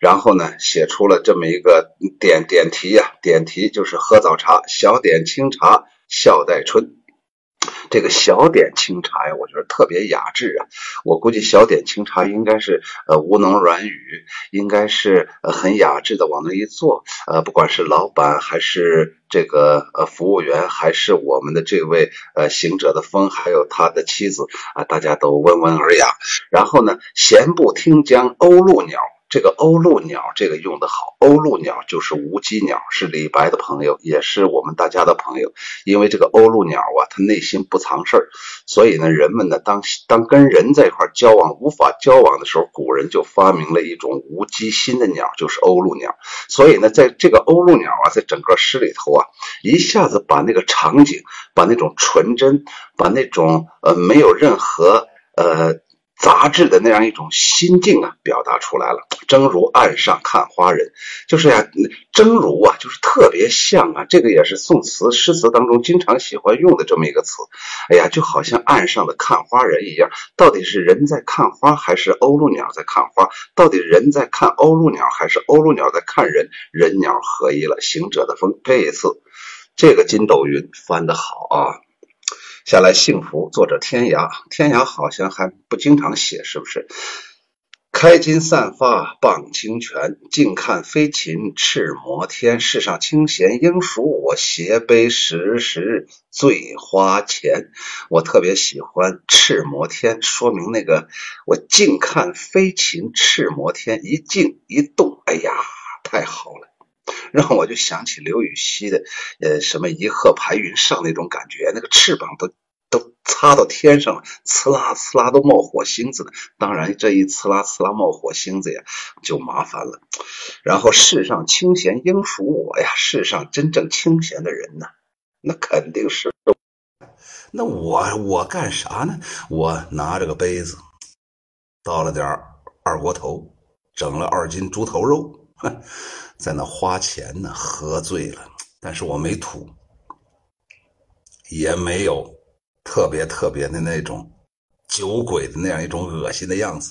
然后呢，写出了这么一个点点题呀，点题就是喝早茶，小点清茶笑待春。这个小点清茶呀，我觉得特别雅致啊。我估计小点清茶应该是呃吴侬软语，应该是呃很雅致的往那一坐。呃，不管是老板还是这个呃服务员，还是我们的这位呃行者的风，还有他的妻子啊，大家都温文尔雅。然后呢，闲步听江鸥鹭鸟。这个鸥鹭鸟，这个用的好。鸥鹭鸟就是无鸡鸟，是李白的朋友，也是我们大家的朋友。因为这个鸥鹭鸟啊，它内心不藏事儿，所以呢，人们呢，当当跟人在一块交往无法交往的时候，古人就发明了一种无鸡心的鸟，就是鸥鹭鸟。所以呢，在这个鸥鹭鸟啊，在整个诗里头啊，一下子把那个场景，把那种纯真，把那种呃没有任何呃。杂志的那样一种心境啊，表达出来了。正如岸上看花人，就是呀，正如啊，就是特别像啊。这个也是宋词诗词当中经常喜欢用的这么一个词。哎呀，就好像岸上的看花人一样，到底是人在看花，还是鸥鹭鸟在看花？到底人在看鸥鹭鸟，还是鸥鹭鸟在看人？人鸟合一了，行者的风。这一次，这个筋斗云翻得好啊。下来幸福，作者天涯，天涯好像还不经常写，是不是？开襟散发傍清泉，静看飞禽赤摩天。世上清闲应属我，斜杯时时醉花前。我特别喜欢赤摩天，说明那个我静看飞禽赤摩天，一静一动，哎呀，太好了。让我就想起刘禹锡的，呃，什么一鹤排云上那种感觉，那个翅膀都都擦到天上了，呲啦呲啦都冒火星子呢。当然，这一呲啦呲啦冒火星子呀，就麻烦了。然后世上清闲应属我呀，世上真正清闲的人呢，那肯定是。那我我干啥呢？我拿着个杯子，倒了点二锅头，整了二斤猪头肉，哼 在那花钱呢，喝醉了，但是我没吐，也没有特别特别的那种酒鬼的那样一种恶心的样子。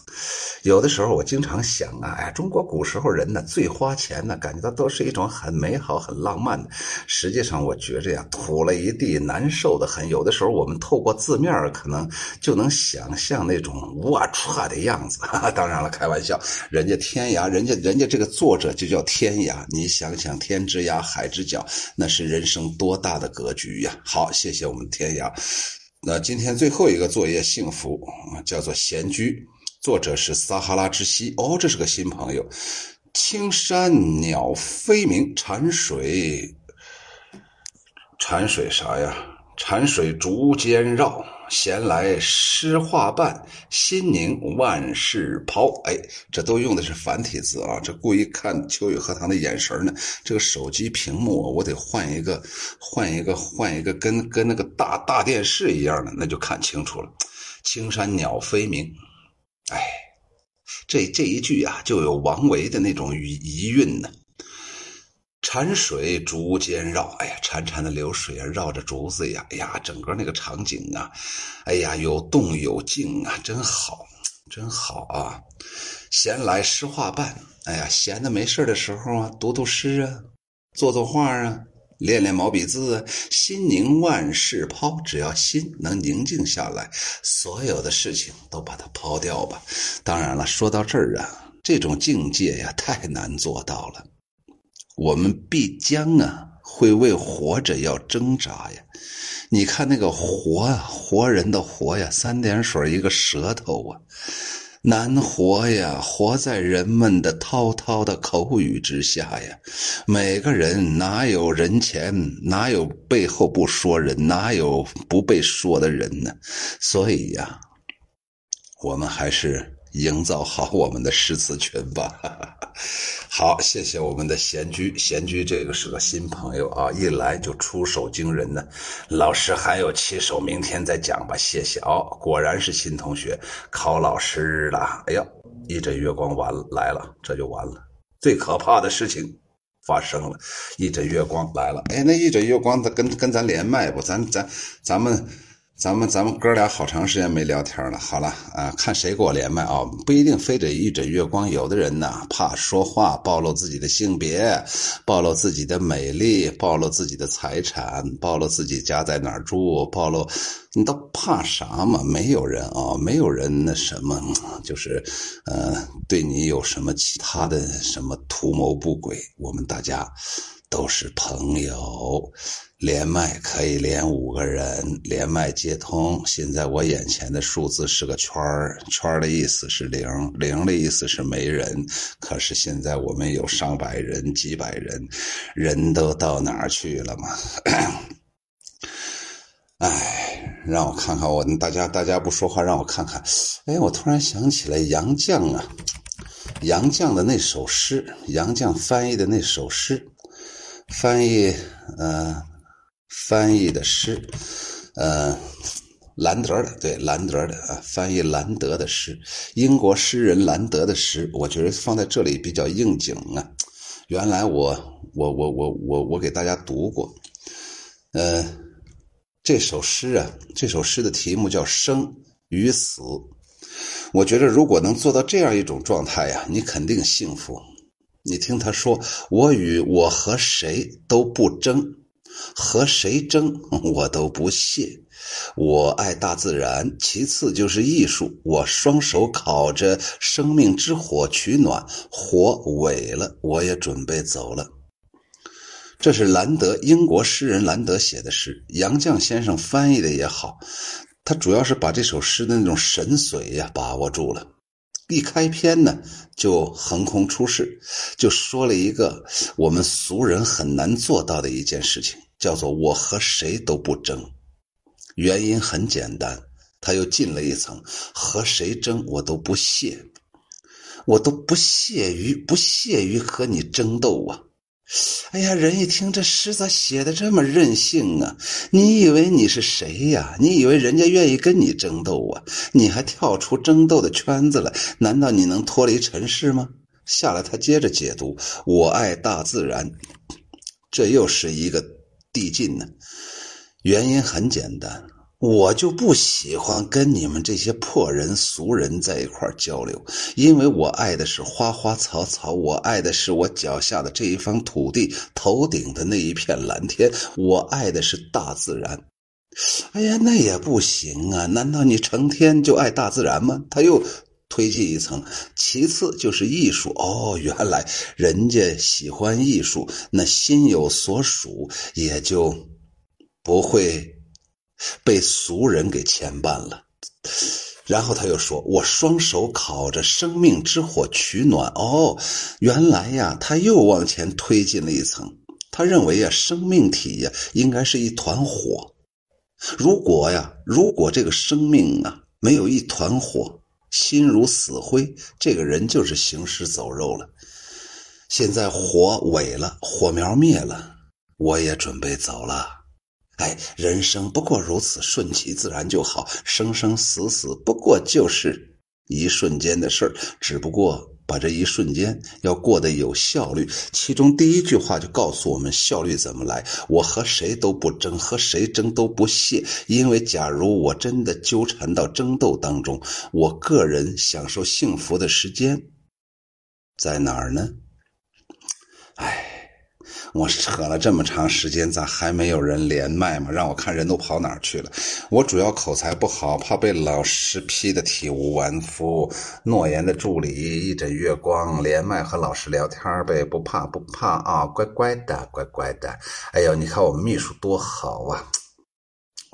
有的时候我经常想啊，哎，中国古时候人呢最花钱呢，感觉到都是一种很美好、很浪漫的。实际上，我觉着呀，吐了一地，难受的很。有的时候我们透过字面可能就能想象那种龌龊的样子。当然了，开玩笑，人家天涯，人家人家这个作者就叫天涯。你想想，天之涯，海之角，那是人生多大的格局呀！好，谢谢我们天涯。那今天最后一个作业，幸福叫做闲居，作者是撒哈拉之西。哦，这是个新朋友。青山鸟飞鸣，潺水，潺水啥呀？潺水竹间绕。闲来诗画伴，心宁万事抛。哎，这都用的是繁体字啊！这故意看秋雨荷塘的眼神呢。这个手机屏幕我得换一个，换一个，换一个，跟跟那个大大电视一样的，那就看清楚了。青山鸟飞鸣，哎，这这一句啊，就有王维的那种余遗韵呢。潺水竹间绕，哎呀，潺潺的流水啊，绕着竹子呀，哎呀，整个那个场景啊，哎呀，有动有静啊，真好，真好啊！闲来诗画伴，哎呀，闲的没事的时候啊，读读诗啊，作作画啊，练练毛笔字，心宁万事抛，只要心能宁静下来，所有的事情都把它抛掉吧。当然了，说到这儿啊，这种境界呀，太难做到了。我们必将啊，会为活着要挣扎呀！你看那个活啊，活人的活呀，三点水一个舌头啊，难活呀！活在人们的滔滔的口语之下呀。每个人哪有人前，哪有背后不说人，哪有不被说的人呢？所以呀，我们还是。营造好我们的诗词群吧哈哈。好，谢谢我们的闲居。闲居这个是个新朋友啊，一来就出手惊人呢。老师还有七首，明天再讲吧。谢谢哦，果然是新同学考老师了。哎呀，一枕月光完了来了，这就完了。最可怕的事情发生了，一枕月光来了。哎，那一枕月光他跟跟咱连麦不？咱咱咱们。咱们咱们哥俩好长时间没聊天了，好了啊，看谁给我连麦啊？不一定非得一枕月光，有的人呢怕说话暴露自己的性别，暴露自己的美丽，暴露自己的财产，暴露自己家在哪儿住，暴露，你都怕啥嘛？没有人啊，没有人那什么，就是呃，对你有什么其他的什么图谋不轨？我们大家都是朋友。连麦可以连五个人，连麦接通。现在我眼前的数字是个圈儿，圈儿的意思是零，零的意思是没人。可是现在我们有上百人、几百人，人都到哪儿去了嘛？哎，让我看看我，大家大家不说话，让我看看。哎，我突然想起来杨绛啊，杨绛的那首诗，杨绛翻译的那首诗，翻译，嗯。翻译的诗，呃，兰德的，对，兰德的啊，翻译兰德的诗，英国诗人兰德的诗，我觉得放在这里比较应景啊。原来我我我我我我给大家读过，呃，这首诗啊，这首诗的题目叫《生与死》。我觉得如果能做到这样一种状态呀，你肯定幸福。你听他说：“我与我和谁都不争。”和谁争 我都不屑，我爱大自然，其次就是艺术。我双手烤着生命之火取暖，火萎了，我也准备走了。这是兰德，英国诗人兰德写的诗，杨绛先生翻译的也好，他主要是把这首诗的那种神髓呀把握住了。一开篇呢，就横空出世，就说了一个我们俗人很难做到的一件事情。叫做我和谁都不争，原因很简单，他又进了一层，和谁争我都不屑，我都不屑于不屑于和你争斗啊！哎呀，人一听这诗咋写的这么任性啊？你以为你是谁呀？你以为人家愿意跟你争斗啊？你还跳出争斗的圈子了？难道你能脱离尘世吗？下来，他接着解读：我爱大自然，这又是一个。递进呢？原因很简单，我就不喜欢跟你们这些破人俗人在一块交流，因为我爱的是花花草草，我爱的是我脚下的这一方土地，头顶的那一片蓝天，我爱的是大自然。哎呀，那也不行啊！难道你成天就爱大自然吗？他又推进一层，其次就是艺术。哦，原来人家喜欢艺术，那心有所属，也就不会。被俗人给牵绊了，然后他又说：“我双手烤着生命之火取暖。”哦，原来呀，他又往前推进了一层。他认为呀，生命体呀，应该是一团火。如果呀，如果这个生命啊没有一团火，心如死灰，这个人就是行尸走肉了。现在火萎了，火苗灭了，我也准备走了。哎，人生不过如此，顺其自然就好。生生死死不过就是一瞬间的事儿，只不过把这一瞬间要过得有效率。其中第一句话就告诉我们效率怎么来。我和谁都不争，和谁争都不屑，因为假如我真的纠缠到争斗当中，我个人享受幸福的时间在哪儿呢？哎。我扯了这么长时间，咋还没有人连麦嘛？让我看人都跑哪儿去了。我主要口才不好，怕被老师批的体无完肤。诺言的助理一枕月光连麦和老师聊天呗，不怕不怕啊，乖乖的乖乖的。哎呦，你看我们秘书多好啊！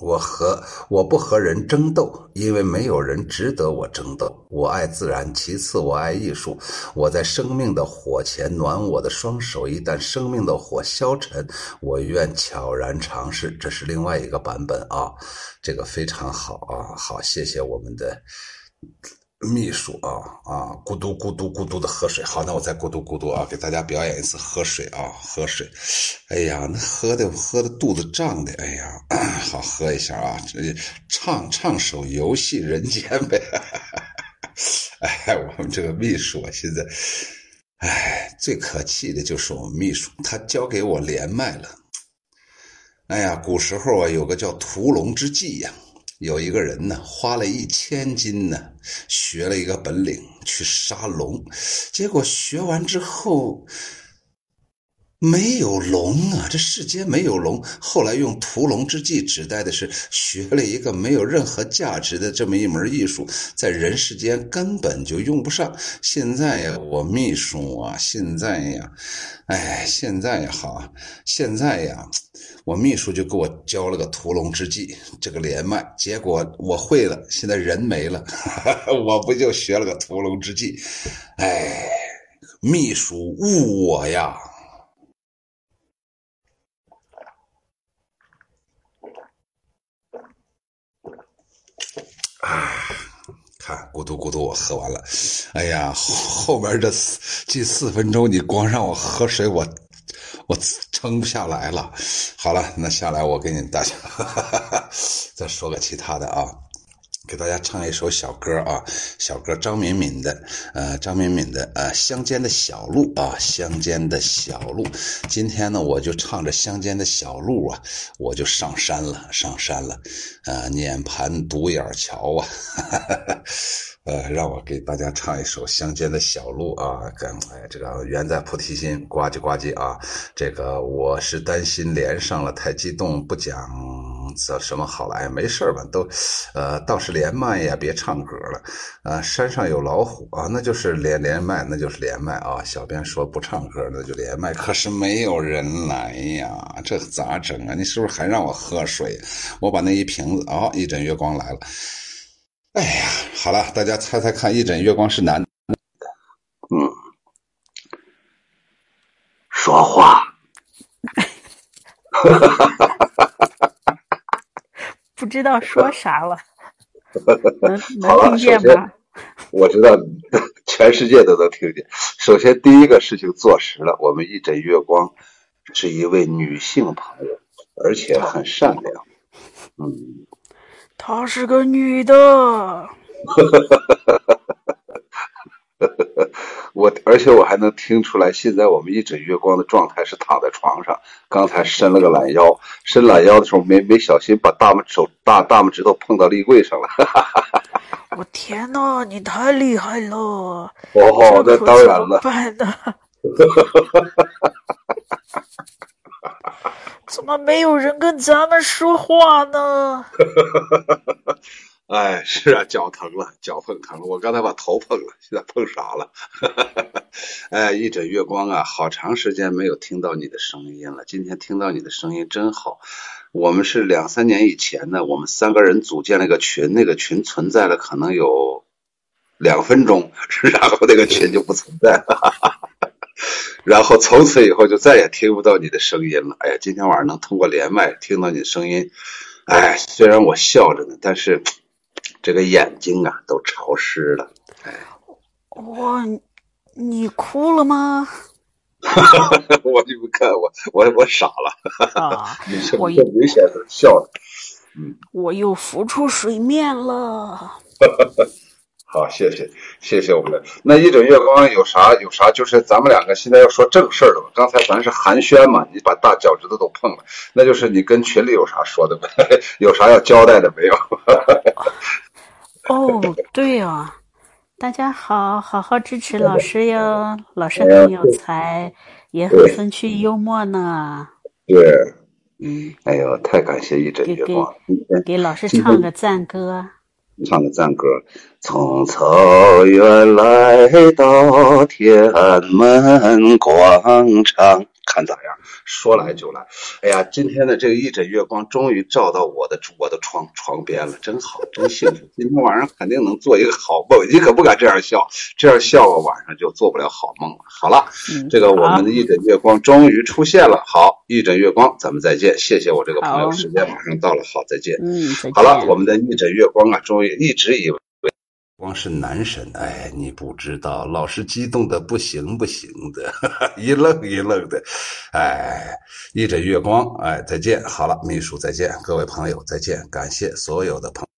我和我不和人争斗，因为没有人值得我争斗。我爱自然，其次我爱艺术。我在生命的火前暖我的双手，一旦生命的火消沉，我愿悄然尝试。这是另外一个版本啊，这个非常好啊，好，谢谢我们的。秘书啊啊，咕嘟咕嘟咕嘟的喝水。好，那我再咕嘟咕嘟啊，给大家表演一次喝水啊，喝水。哎呀，那喝的喝的肚子胀的，哎呀，好喝一下啊。这唱唱首游戏人间呗。哎，我们这个秘书啊，现在，哎，最可气的就是我们秘书，他交给我连麦了。哎呀，古时候啊，有个叫屠龙之计呀。有一个人呢，花了一千金呢，学了一个本领去杀龙，结果学完之后没有龙啊，这世间没有龙。后来用屠龙之计，指代的是学了一个没有任何价值的这么一门艺术，在人世间根本就用不上。现在呀，我秘书啊，现在呀，哎，现在呀，好，现在呀。我秘书就给我教了个屠龙之计，这个连麦，结果我会了，现在人没了，我不就学了个屠龙之计？哎，秘书误我呀！啊，看咕嘟咕嘟，我喝完了。哎呀，后边这近四分钟，你光让我喝水，我。我撑不下来了，好了，那下来我给你大家 再说个其他的啊，给大家唱一首小歌啊，小歌张敏敏的，呃，张敏敏的呃，乡间的小路啊，乡间的小路，今天呢我就唱着乡间的小路啊，我就上山了，上山了，呃，碾盘独眼桥啊。呃，让我给大家唱一首《乡间的小路》啊，跟哎，这个缘在菩提心，呱唧呱唧啊。这个我是担心连上了太激动，不讲这什么好了。哎，没事吧？都，呃，倒是连麦呀，别唱歌了。啊，山上有老虎啊，那就是连连麦，那就是连麦啊。小编说不唱歌，那就连麦。可是没有人来呀，这咋整啊？你是不是还让我喝水？我把那一瓶子，哦，一枕月光来了。哎呀，好了，大家猜猜看，一枕月光是男的？嗯，说话。不知道说 啥了。能能听见吗？我知道，全世界都能听见。首先，第一个事情坐实了，我们一枕月光是一位女性朋友，而且很善良。嗯。她是个女的。我而且我还能听出来，现在我们一枕月光的状态是躺在床上，刚才伸了个懒腰，伸懒腰的时候没没小心把大拇手大大拇指头碰到立柜上了。我天呐，你太厉害了！哦，那当然了。办呢？怎么没有人跟咱们说话呢？哎，是啊，脚疼了，脚碰疼了。我刚才把头碰了，现在碰傻了。哎，一枕月光啊，好长时间没有听到你的声音了。今天听到你的声音真好。我们是两三年以前呢，我们三个人组建了一个群，那个群存在了可能有两分钟，然后那个群就不存在了。然后从此以后就再也听不到你的声音了。哎呀，今天晚上能通过连麦听到你的声音，哎，虽然我笑着呢，但是。这个眼睛啊，都潮湿了。哎，我，你哭了吗？我就不看我，我我傻了。啊，我明显的笑了。嗯，我又浮出水面了。好，谢谢，谢谢我们的那一枕月光有啥有啥？就是咱们两个现在要说正事儿了吧？刚才咱是寒暄嘛，你把大脚趾头都碰了，那就是你跟群里有啥说的没？有啥要交代的没有？哦，对哦，大家好好好支持老师哟，老师很有才，也很风趣幽默呢。对，嗯，哎呦，太感谢一枕月光，给老师唱个赞歌。唱个赞歌，从草原来到天安门广场。看咋样？说来就来。哎呀，今天的这个一枕月光终于照到我的我的床床边了，真好，真幸福。今天晚上肯定能做一个好梦。你可不敢这样笑，这样笑了晚上就做不了好梦了。好了，这个我们的一枕月光终于出现了。好，一枕月光，咱们再见。谢谢我这个朋友，时间马上到了。好，再见。嗯，好了，我们的一枕月光啊，终于一直以为。光是男神，哎，你不知道，老师激动的不行不行的，一愣一愣的，哎，一枕月光，哎，再见，好了，秘书再见，各位朋友再见，感谢所有的朋。